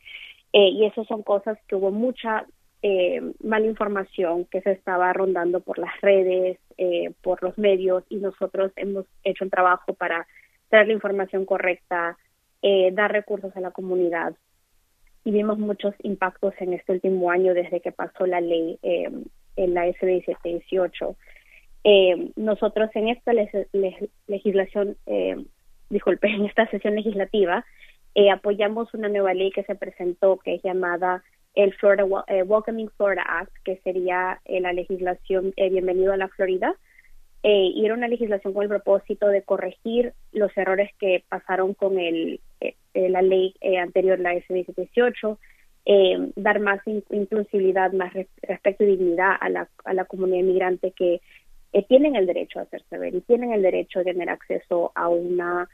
Eh, y eso son cosas que hubo mucha eh, mala información que se estaba rondando por las redes, eh, por los medios, y nosotros hemos hecho un trabajo para traer la información correcta, dar recursos a la comunidad. Y vimos muchos impactos en este último año desde que pasó la ley en la SB 718. nosotros en esta legislación, disculpe, en esta sesión legislativa, eh, apoyamos una nueva ley que se presentó que es llamada el Florida eh, Welcoming Florida Act, que sería eh, la legislación Bienvenido a la Florida. y era una legislación con el propósito de corregir los errores que pasaron con el, la ley anterior, la SB 18, dar más inclusividad, más respeto y dignidad a la, a la comunidad inmigrante que tienen el derecho a hacerse ver y tienen el derecho de tener acceso a una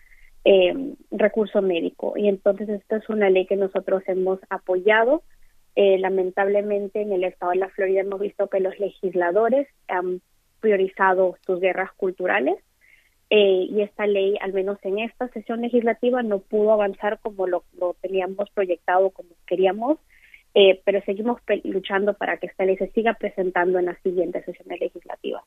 eh, recurso médico. Y entonces esta es una ley que nosotros hemos apoyado. Eh, lamentablemente en el estado de la Florida hemos visto que los legisladores han priorizado sus guerras culturales eh, y esta ley, al menos en esta sesión legislativa, no pudo avanzar como lo, teníamos proyectado, como queríamos, eh, pero seguimos luchando para que esta ley se siga presentando en las siguientes sesiones legislativas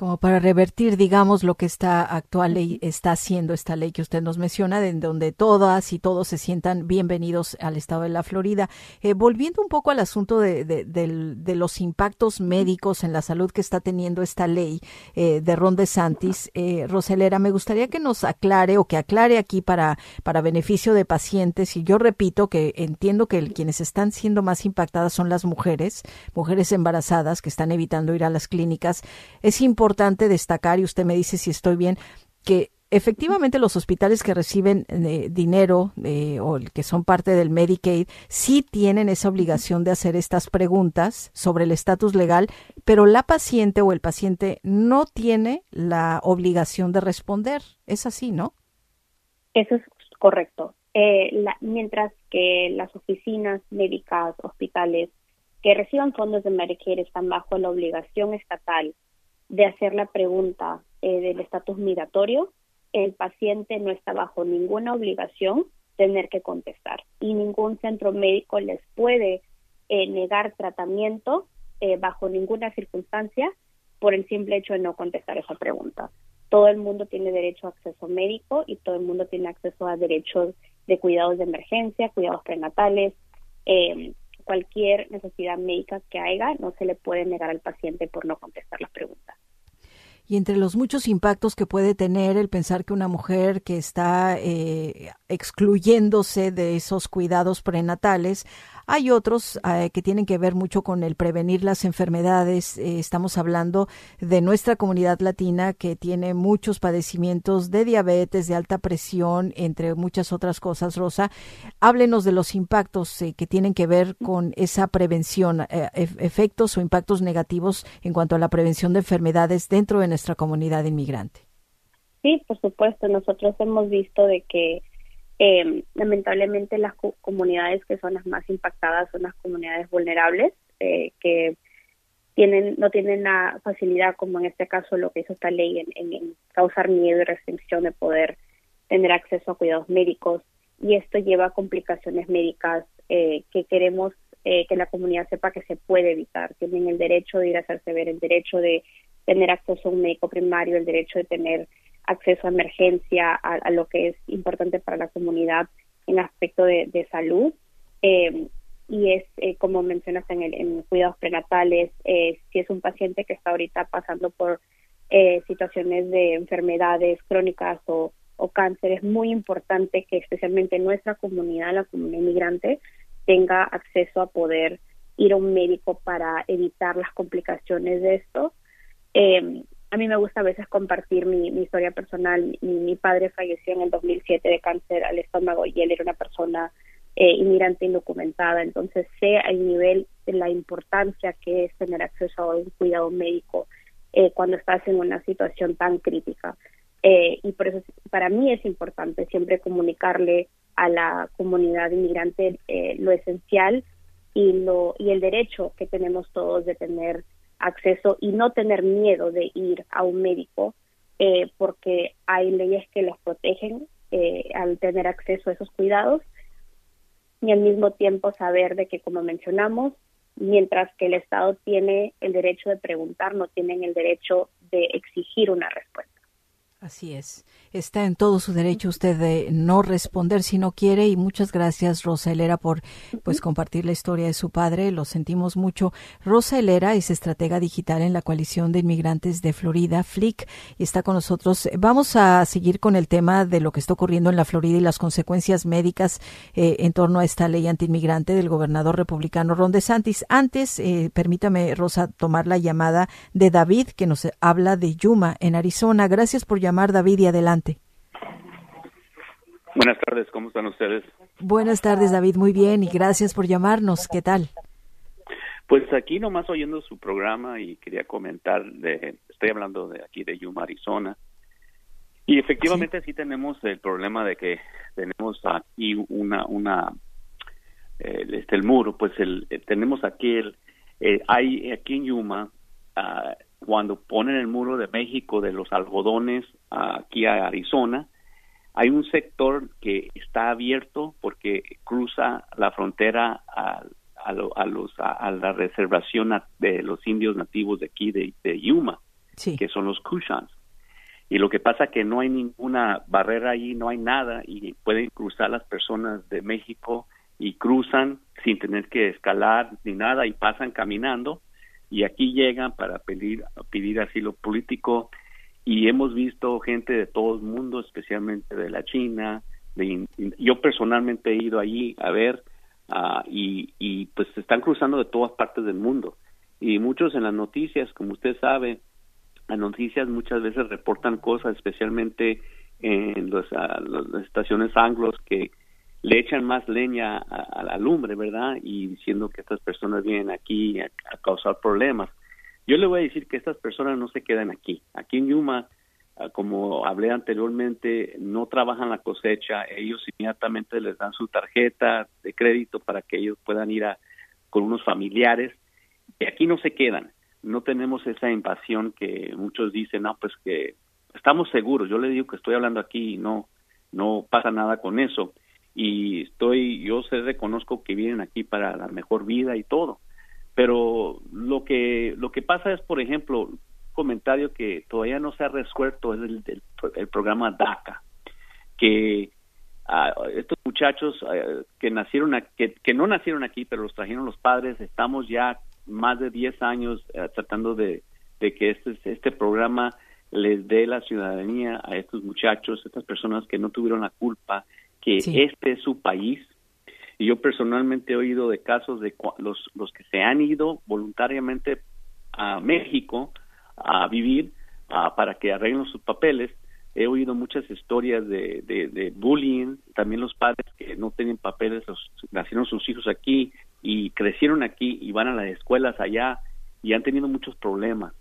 como para revertir, digamos, lo que esta actual ley está haciendo, esta ley que usted nos menciona, en donde todas y todos se sientan bienvenidos al estado de la Florida. Eh, volviendo un poco al asunto de, los impactos médicos en la salud que está teniendo esta ley eh, de Ron DeSantis, eh, Roselera, me gustaría que nos aclare o que aclare aquí para, para beneficio de pacientes. Y yo repito que entiendo que quienes están siendo más impactadas son las mujeres, mujeres embarazadas que están evitando ir a las clínicas. Es importante importante destacar, y usted me dice si estoy bien, que efectivamente los hospitales que reciben eh, dinero eh, o que son parte del Medicaid sí tienen esa obligación de hacer estas preguntas sobre el estatus legal, pero la paciente o el paciente no tiene la obligación de responder. Es así, ¿no? Eso es correcto. Eh, mientras que las oficinas médicas, hospitales que reciban fondos de Medicaid están bajo la obligación estatal de hacer la pregunta eh, del estatus migratorio, el paciente no está bajo ninguna obligación tener que contestar y ningún centro médico les puede eh, negar tratamiento eh, bajo ninguna circunstancia por el simple hecho de no contestar esa pregunta. Todo el mundo tiene derecho a acceso médico y todo el mundo tiene acceso a derechos de cuidados de emergencia, cuidados prenatales, cualquier necesidad médica que haya, no se le puede negar al paciente por no contestar las preguntas. Y entre los muchos impactos que puede tener el pensar que una mujer que está eh, excluyéndose de esos cuidados prenatales hay otros eh, que tienen que ver mucho con el prevenir las enfermedades. Eh, estamos hablando de nuestra comunidad latina que tiene muchos padecimientos de diabetes, de alta presión, entre muchas otras cosas. Rosa, háblenos de los impactos eh, que tienen que ver con esa prevención, efectos o impactos negativos en cuanto a la prevención de enfermedades dentro de nuestra comunidad inmigrante. Sí, por supuesto. Nosotros hemos visto de que eh, lamentablemente las comunidades que son las más impactadas son las comunidades vulnerables eh, que tienen no tienen la facilidad como en este caso lo que hizo esta ley en, causar miedo y restricción de poder tener acceso a cuidados médicos y esto lleva a complicaciones médicas eh, que queremos eh, que la comunidad sepa que se puede evitar. Tienen el derecho de ir a hacerse ver, el derecho de tener acceso a un médico primario, el derecho de tener acceso a emergencia, a, lo que es importante para la comunidad en aspecto de, salud. Eh, y es, eh, como mencionaste en, el, en cuidados prenatales, eh, si es un paciente que está ahorita pasando por situaciones de enfermedades crónicas o, o cáncer, es muy importante que especialmente nuestra comunidad, la comunidad inmigrante, tenga acceso a poder ir a un médico para evitar las complicaciones de esto. A mí me gusta a veces compartir mi, historia personal. Mi, padre falleció en el 2007 de cáncer al estómago y él era una persona eh, inmigrante indocumentada. Entonces sé al nivel de la importancia que es tener acceso a un cuidado médico eh, cuando estás en una situación tan crítica. Eh, y por eso para mí es importante siempre comunicarle a la comunidad inmigrante eh, lo esencial y lo y el derecho que tenemos todos de tener acceso y no tener miedo de ir a un médico eh, porque hay leyes que los protegen eh, al tener acceso a esos cuidados y al mismo tiempo saber de que como mencionamos mientras que el Estado tiene el derecho de preguntar no tienen el derecho de exigir una respuesta Así es. Está en todo su derecho usted de no responder si no quiere y muchas gracias Rosa Helera por pues compartir la historia de su padre. Lo sentimos mucho. Rosa Helera es estratega digital en la coalición de inmigrantes de Florida, FLIC, y está con nosotros. Vamos a seguir con el tema de lo que está ocurriendo en la Florida y las consecuencias médicas eh, en torno a esta ley antiinmigrante del gobernador republicano Ron DeSantis. Antes, eh, permítame Rosa tomar la llamada de David que nos habla de Yuma en Arizona. Gracias por llamar llamar, David, y adelante. Buenas tardes, ¿cómo están ustedes? Buenas tardes, David, muy bien, y gracias por llamarnos. ¿Qué tal? Pues aquí nomás oyendo su programa y quería comentar, de, estoy hablando de aquí de Yuma, Arizona, y efectivamente sí, tenemos el problema de que tenemos aquí una, una, este, el muro, pues el, eh, tenemos aquí el, eh, hay aquí en Yuma, uh, cuando ponen el muro de México de los algodones aquí a Arizona, hay un sector que está abierto porque cruza la frontera a, a, los, a, la reservación de los indios nativos de aquí de, Yuma, que son los Kushans. Y lo que pasa es que no hay ninguna barrera ahí, no hay nada y pueden cruzar las personas de México y cruzan sin tener que escalar ni nada y pasan caminando y aquí llegan para pedir, pedir asilo político y hemos visto gente de todo el mundo, especialmente de la China. De, yo personalmente he ido allí a ver uh, y, pues se están cruzando de todas partes del mundo. Y muchos en las noticias, como usted sabe, las noticias muchas veces reportan cosas, especialmente en los, las estaciones anglos que le echan más leña a, la lumbre, ¿verdad? Y diciendo que estas personas vienen aquí a, causar problemas. Yo le voy a decir que estas personas no se quedan aquí. Aquí en Yuma, ah, como hablé anteriormente, no trabajan la cosecha. Ellos inmediatamente les dan su tarjeta de crédito para que ellos puedan ir a, con unos familiares. Y aquí no se quedan. No tenemos esa invasión que muchos dicen, no, pues que estamos seguros. Yo le digo que estoy hablando aquí y no, no pasa nada con eso y estoy, yo sé, reconozco que vienen aquí para la mejor vida y todo, pero lo que, lo que pasa es, por ejemplo, un comentario que todavía no se ha resuelto es el, el, programa DACA, que ah, estos muchachos ah, que nacieron, que, que no nacieron aquí, pero los trajeron los padres, estamos ya más de 10 años ah, tratando de, de que este, este programa les dé la ciudadanía a estos muchachos, estas personas que no tuvieron la culpa que este es su país. Y yo personalmente he oído de casos de los, los que se han ido voluntariamente a México a vivir para que arreglen sus papeles. He oído muchas historias de, de, bullying, también los padres que no tienen papeles, los, nacieron sus hijos aquí y crecieron aquí y van a las escuelas allá y han tenido muchos problemas.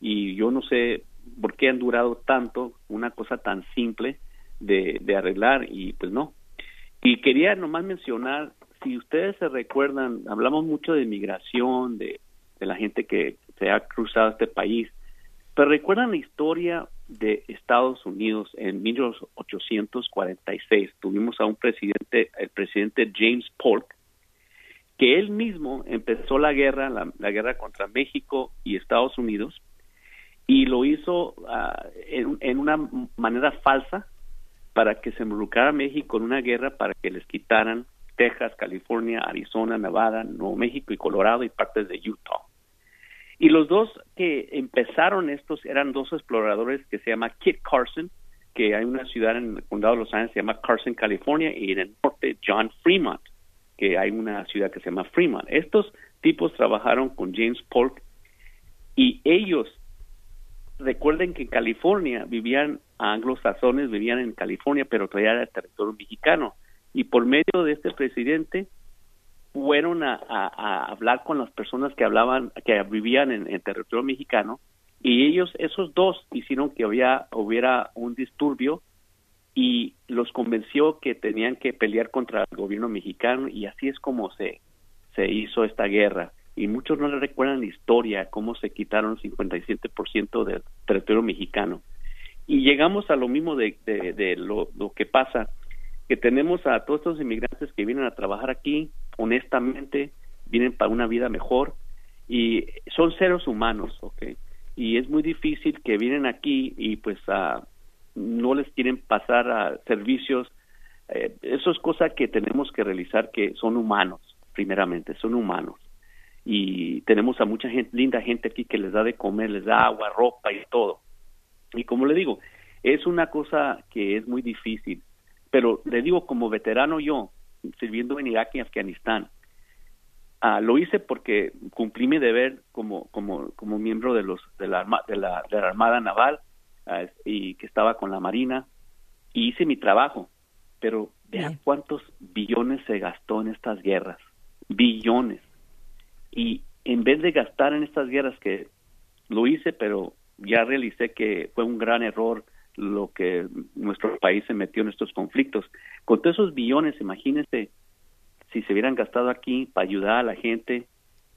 Y yo no sé por qué han durado tanto una cosa tan simple de, arreglar y pues no. Y quería nomás mencionar, si ustedes se recuerdan, hablamos mucho de migración, de, la gente que se ha cruzado este país, pero recuerdan la historia de Estados Unidos en 1846 tuvimos a un presidente, el presidente James Polk, que él mismo empezó la guerra, la, guerra contra México y Estados Unidos, y lo hizo ah, en, una manera falsa para que se involucrara México en una guerra para que les quitaran Texas, California, Arizona, Nevada, Nuevo México y Colorado y partes de Utah. Y los dos que empezaron estos eran dos exploradores que se llama Kit Carson, que hay una ciudad en el condado de Los Ángeles se llama Carson, California, y en el norte John Fremont, que hay una ciudad que se llama Fremont. Estos tipos trabajaron con James Polk y ellos recuerden que en California vivían anglosajones, vivían en California, pero todavía era territorio mexicano. Y por medio de este presidente, fueron a, hablar con las personas que hablaban, que vivían en, el territorio mexicano, y ellos, esos dos, hicieron que había, hubiera un disturbio y los convenció que tenían que pelear contra el gobierno mexicano y así es como se, se hizo esta guerra. Y muchos no recuerdan la historia, cómo se quitaron 57% del territorio mexicano. Y llegamos a lo mismo de, de, lo, lo que pasa, que tenemos a todos estos inmigrantes que vienen a trabajar aquí, honestamente, vienen para una vida mejor y son seres humanos, ¿ok? Y es muy difícil que vienen aquí y pues uh, no les quieren pasar a servicios. Eh, eso es cosa que tenemos que realizar que son humanos, primeramente, son humanos. Y tenemos a mucha gente, linda gente aquí que les da de comer, les da agua, ropa y todo. Y como le digo, es una cosa que es muy difícil. Pero le digo, como veterano yo, sirviendo en Irak y Afganistán. Ah, lo hice porque cumplí mi deber como como como miembro de los de la de la, de la armada naval ah, y que estaba con la marina y hice mi trabajo pero vean cuántos billones se gastó en estas guerras billones y en vez de gastar en estas guerras que lo hice pero ya realicé que fue un gran error lo que nuestro país se metió en estos conflictos. Con todos esos billones, imagínense si se hubieran gastado aquí para ayudar a la gente,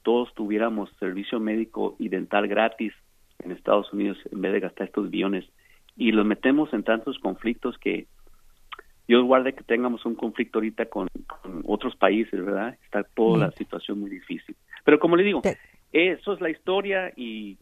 todos tuviéramos servicio médico y dental gratis en Estados Unidos en vez de gastar estos billones y los metemos en tantos conflictos que Dios guarde que tengamos un conflicto ahorita con, otros países, ¿verdad? Está toda la situación muy difícil. Pero como le digo, eso es la historia y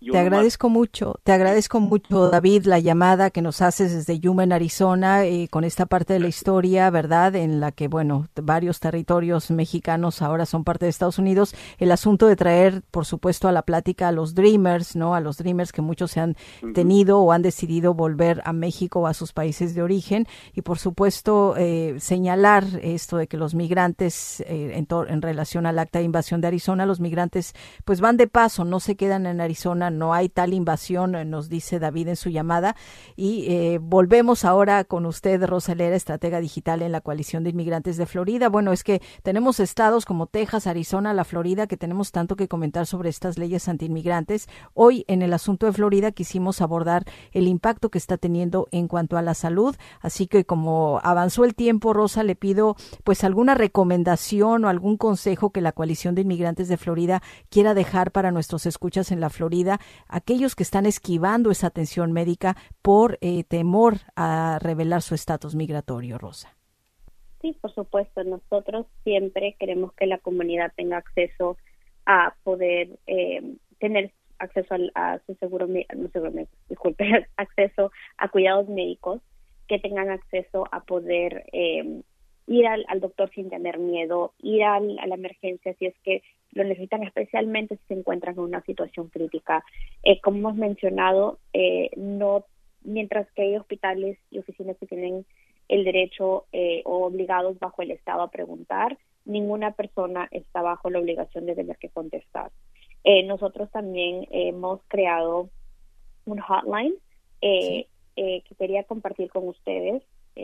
te agradezco mucho, te agradezco mucho, David, la llamada que nos haces desde Yuma, en Arizona, eh, con esta parte de la historia, ¿verdad? En la que, bueno, varios territorios mexicanos ahora son parte de Estados Unidos. El asunto de traer, por supuesto, a la plática a los Dreamers, ¿no? A los Dreamers que muchos se han tenido o han decidido volver a México o a sus países de origen. Y, por supuesto, eh, señalar esto de que los migrantes, eh, en, en relación al acta de invasión de Arizona, los migrantes, pues van de paso, no se quedan en Arizona no hay tal invasión, eh, nos dice David en su llamada. Y eh, volvemos ahora con usted, Rosalera, estratega digital en la coalición de inmigrantes de Florida. Bueno, es que tenemos estados como Texas, Arizona, la Florida, que tenemos tanto que comentar sobre estas leyes antiinmigrantes. Hoy, en el asunto de Florida, quisimos abordar el impacto que está teniendo en cuanto a la salud. Así que como avanzó el tiempo, Rosa, le pido pues alguna recomendación o algún consejo que la coalición de inmigrantes de Florida quiera dejar para nuestros escuchas en la Florida aquellos que están esquivando esa atención médica por eh, temor a revelar su estatus migratorio, Rosa. Sí, por supuesto. Nosotros siempre queremos que la comunidad tenga acceso a poder eh, tener acceso a, su seguro, no seguro disculpe, acceso a cuidados médicos, que tengan acceso a poder eh, ir al, doctor sin tener miedo, ir a la emergencia si es que lo necesitan especialmente si se encuentran en una situación crítica. Eh, como hemos mencionado, eh, no mientras que hay hospitales y oficinas que tienen el derecho eh, o obligados bajo el Estado a preguntar, ninguna persona está bajo la obligación de tener que contestar. nosotros también hemos creado un hotline que quería compartir con ustedes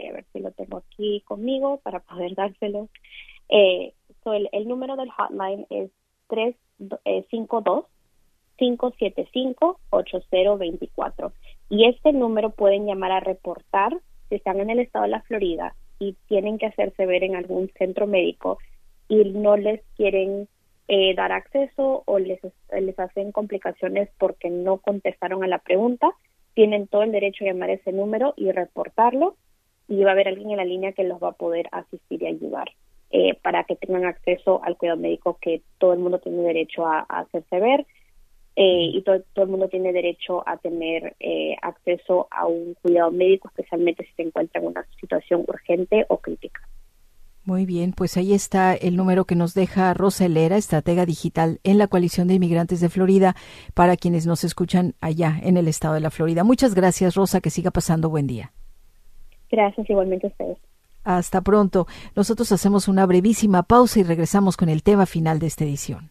a ver si lo tengo aquí conmigo para poder dárselo. Eh, el, número del hotline es 352-575-8024. Y este número pueden llamar a reportar si están en el estado de la Florida y tienen que hacerse ver en algún centro médico y no les quieren eh, dar acceso o les, les hacen complicaciones porque no contestaron a la pregunta, tienen todo el derecho a llamar ese número y reportarlo y va a haber alguien en la línea que los va a poder asistir y ayudar eh, para que tengan acceso al cuidado médico que todo el mundo tiene derecho a, hacerse ver eh, y todo, todo el mundo tiene derecho a tener eh, acceso a un cuidado médico, especialmente si se encuentra en una situación urgente o crítica. Muy bien, pues ahí está el número que nos deja Rosa Helera, estratega digital en la coalición de inmigrantes de Florida, para quienes nos escuchan allá en el estado de la Florida. Muchas gracias, Rosa, que siga pasando buen día. Gracias, igualmente a ustedes. Hasta pronto. Nosotros hacemos una brevísima pausa y regresamos con el tema final de esta edición.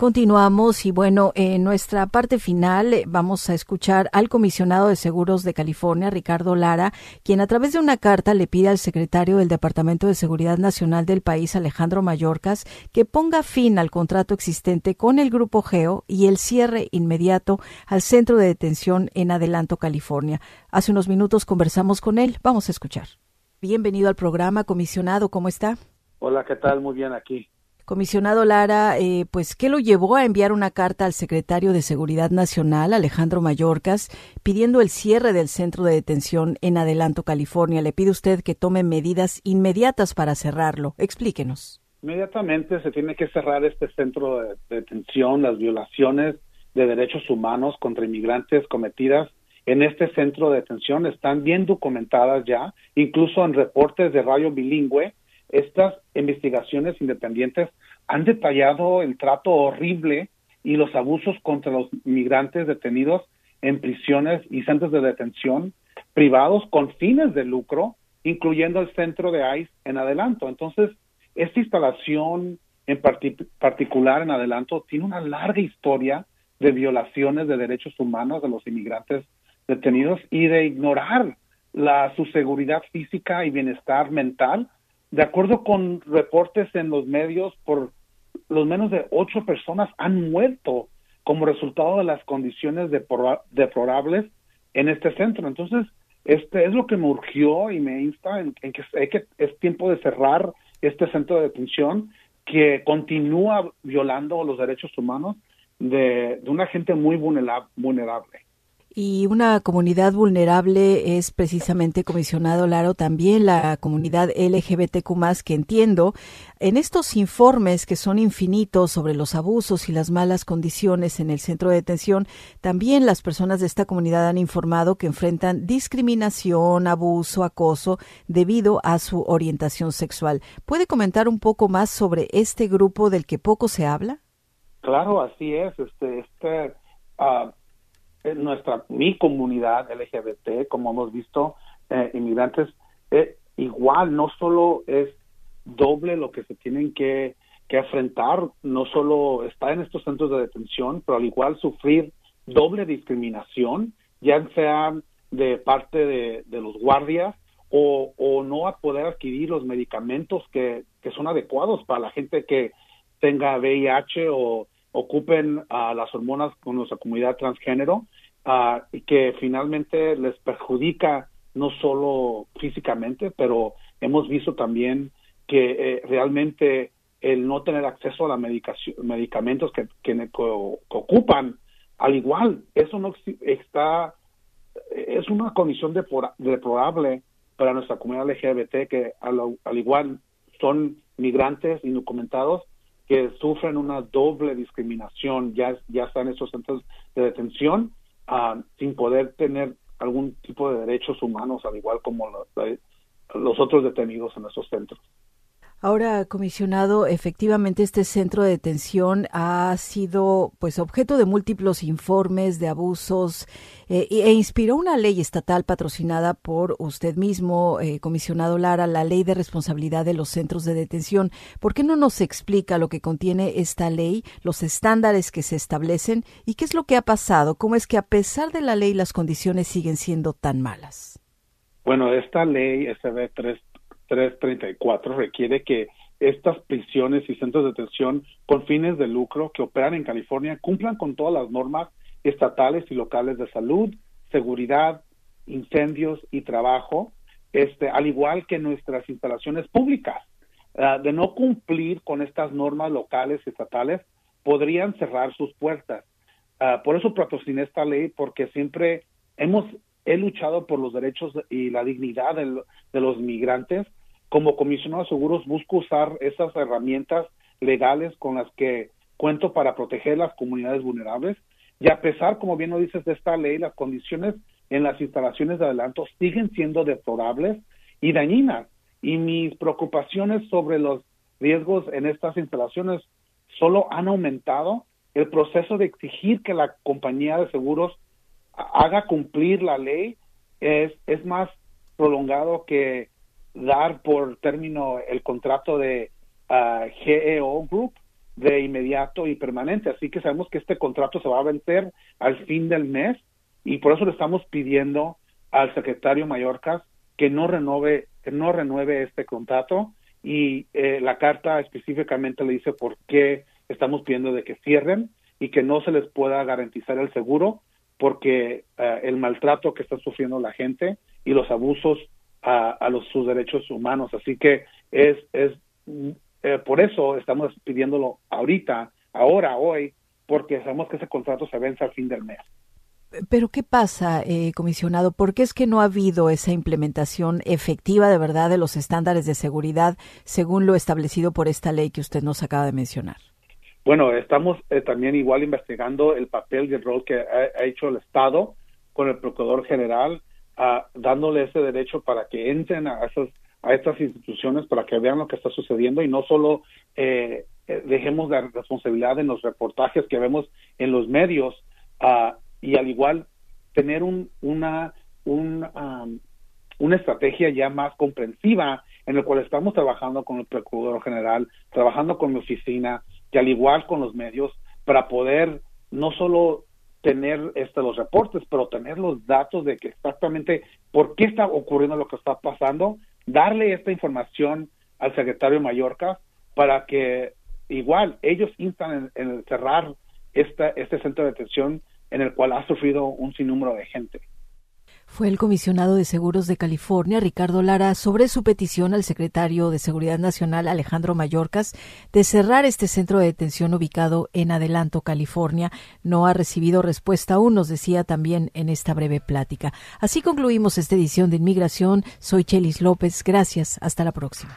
Continuamos y bueno, en nuestra parte final eh, vamos a escuchar al comisionado de seguros de California, Ricardo Lara, quien a través de una carta le pide al secretario del Departamento de Seguridad Nacional del país, Alejandro Mayorkas, que ponga fin al contrato existente con el Grupo Geo y el cierre inmediato al centro de detención en Adelanto, California. Hace unos minutos conversamos con él. Vamos a escuchar. Bienvenido al programa, comisionado. ¿Cómo está? Hola, ¿qué tal? Muy bien aquí. Comisionado Lara, eh, pues, ¿qué lo llevó a enviar una carta al secretario de Seguridad Nacional, Alejandro Mayorkas, pidiendo el cierre del centro de detención en Adelanto, California? Le pide usted que tome medidas inmediatas para cerrarlo. Explíquenos. Inmediatamente se tiene que cerrar este centro de detención, las violaciones de derechos humanos contra inmigrantes cometidas en este centro de detención están bien documentadas ya, incluso en reportes de radio bilingüe estas investigaciones independientes han detallado el trato horrible y los abusos contra los migrantes detenidos en prisiones y centros de detención privados con fines de lucro, incluyendo el centro de ICE en adelanto. Entonces, esta instalación en particular en adelanto tiene una larga historia de violaciones de derechos humanos de los inmigrantes detenidos y de ignorar la, su seguridad física y bienestar mental de acuerdo con reportes en los medios, por los menos de ocho personas han muerto como resultado de las condiciones deplorables en este centro. Entonces, este es lo que me urgió y me insta en, que, que es tiempo de cerrar este centro de detención que continúa violando los derechos humanos de, de una gente muy vulnerable. Y una comunidad vulnerable es precisamente, comisionado Laro, también la comunidad LGBTQ que entiendo en estos informes que son infinitos sobre los abusos y las malas condiciones en el centro de detención, también las personas de esta comunidad han informado que enfrentan discriminación, abuso, acoso debido a su orientación sexual. ¿Puede comentar un poco más sobre este grupo del que poco se habla? Claro, así es. Este, este uh nuestra mi comunidad LGBT, como hemos visto, eh, inmigrantes, eh, igual no solo es doble lo que se tienen que, que enfrentar, no solo estar en estos centros de detención, pero al igual sufrir doble discriminación, ya sea de parte de, de los guardias o, o, no a poder adquirir los medicamentos que, que son adecuados para la gente que tenga VIH o ocupen a las hormonas con nuestra comunidad transgénero uh, y que finalmente les perjudica no solo físicamente, pero hemos visto también que eh, realmente el no tener acceso a los medicamentos que, que, ocupan, al igual, eso no está, es una condición deplorable para nuestra comunidad LGBT que al, al igual son migrantes indocumentados que sufren una doble discriminación, ya, ya están en esos centros de detención, uh, sin poder tener algún tipo de derechos humanos, al igual como los, los otros detenidos en esos centros. Ahora, comisionado, efectivamente este centro de detención ha sido pues objeto de múltiples informes de abusos eh, e inspiró una ley estatal patrocinada por usted mismo, eh, comisionado Lara, la ley de responsabilidad de los centros de detención. ¿Por qué no nos explica lo que contiene esta ley, los estándares que se establecen y qué es lo que ha pasado? ¿Cómo es que a pesar de la ley las condiciones siguen siendo tan malas? Bueno, esta ley SB 3 334 requiere que estas prisiones y centros de detención con fines de lucro que operan en California cumplan con todas las normas estatales y locales de salud, seguridad, incendios y trabajo, este, al igual que nuestras instalaciones públicas. Ah, de no cumplir con estas normas locales y estatales, podrían cerrar sus puertas. Ah, por eso patrociné esta ley, porque siempre hemos he luchado por los derechos y la dignidad de los migrantes como comisionado de seguros busco usar esas herramientas legales con las que cuento para proteger las comunidades vulnerables y a pesar, como bien lo dices, de esta ley, las condiciones en las instalaciones de adelanto siguen siendo deplorables y dañinas. Y mis preocupaciones sobre los riesgos en estas instalaciones solo han aumentado. El proceso de exigir que la compañía de seguros haga cumplir la ley es, es más prolongado que dar por término el contrato de ah, GEO Group de inmediato y permanente. Así que sabemos que este contrato se va a vencer al fin del mes y por eso le estamos pidiendo al secretario Mallorca que no renove, que no renueve este contrato y eh, la carta específicamente le dice por qué estamos pidiendo de que cierren y que no se les pueda garantizar el seguro porque eh, el maltrato que está sufriendo la gente y los abusos a, los, sus derechos humanos. Así que es, es eh, por eso estamos pidiéndolo ahorita, ahora, hoy, porque sabemos que ese contrato se vence al fin del mes. Pero ¿qué pasa, eh, comisionado? ¿Por qué es que no ha habido esa implementación efectiva de verdad de los estándares de seguridad según lo establecido por esta ley que usted nos acaba de mencionar? Bueno, estamos eh, también igual investigando el papel y el rol que ha, hecho el Estado con el Procurador General dándole ese derecho para que entren a esas a estas instituciones para que vean lo que está sucediendo y no solo eh, eh, dejemos la responsabilidad en los reportajes que vemos en los medios uh, y al igual tener un, una un, una estrategia ya más comprensiva en el cual estamos trabajando con el procurador general, trabajando con mi oficina y al igual con los medios para poder no solo tener este, los reportes, pero tener los datos de que exactamente por qué está ocurriendo lo que está pasando, darle esta información al secretario Mallorca para que igual ellos instan en, cerrar esta, este centro de detención en el cual ha sufrido un sinnúmero de gente. Fue el comisionado de seguros de California, Ricardo Lara, sobre su petición al secretario de Seguridad Nacional, Alejandro Mayorkas, de cerrar este centro de detención ubicado en Adelanto, California. No ha recibido respuesta aún, nos decía también en esta breve plática. Así concluimos esta edición de Inmigración. Soy Chelis López. Gracias. Hasta la próxima.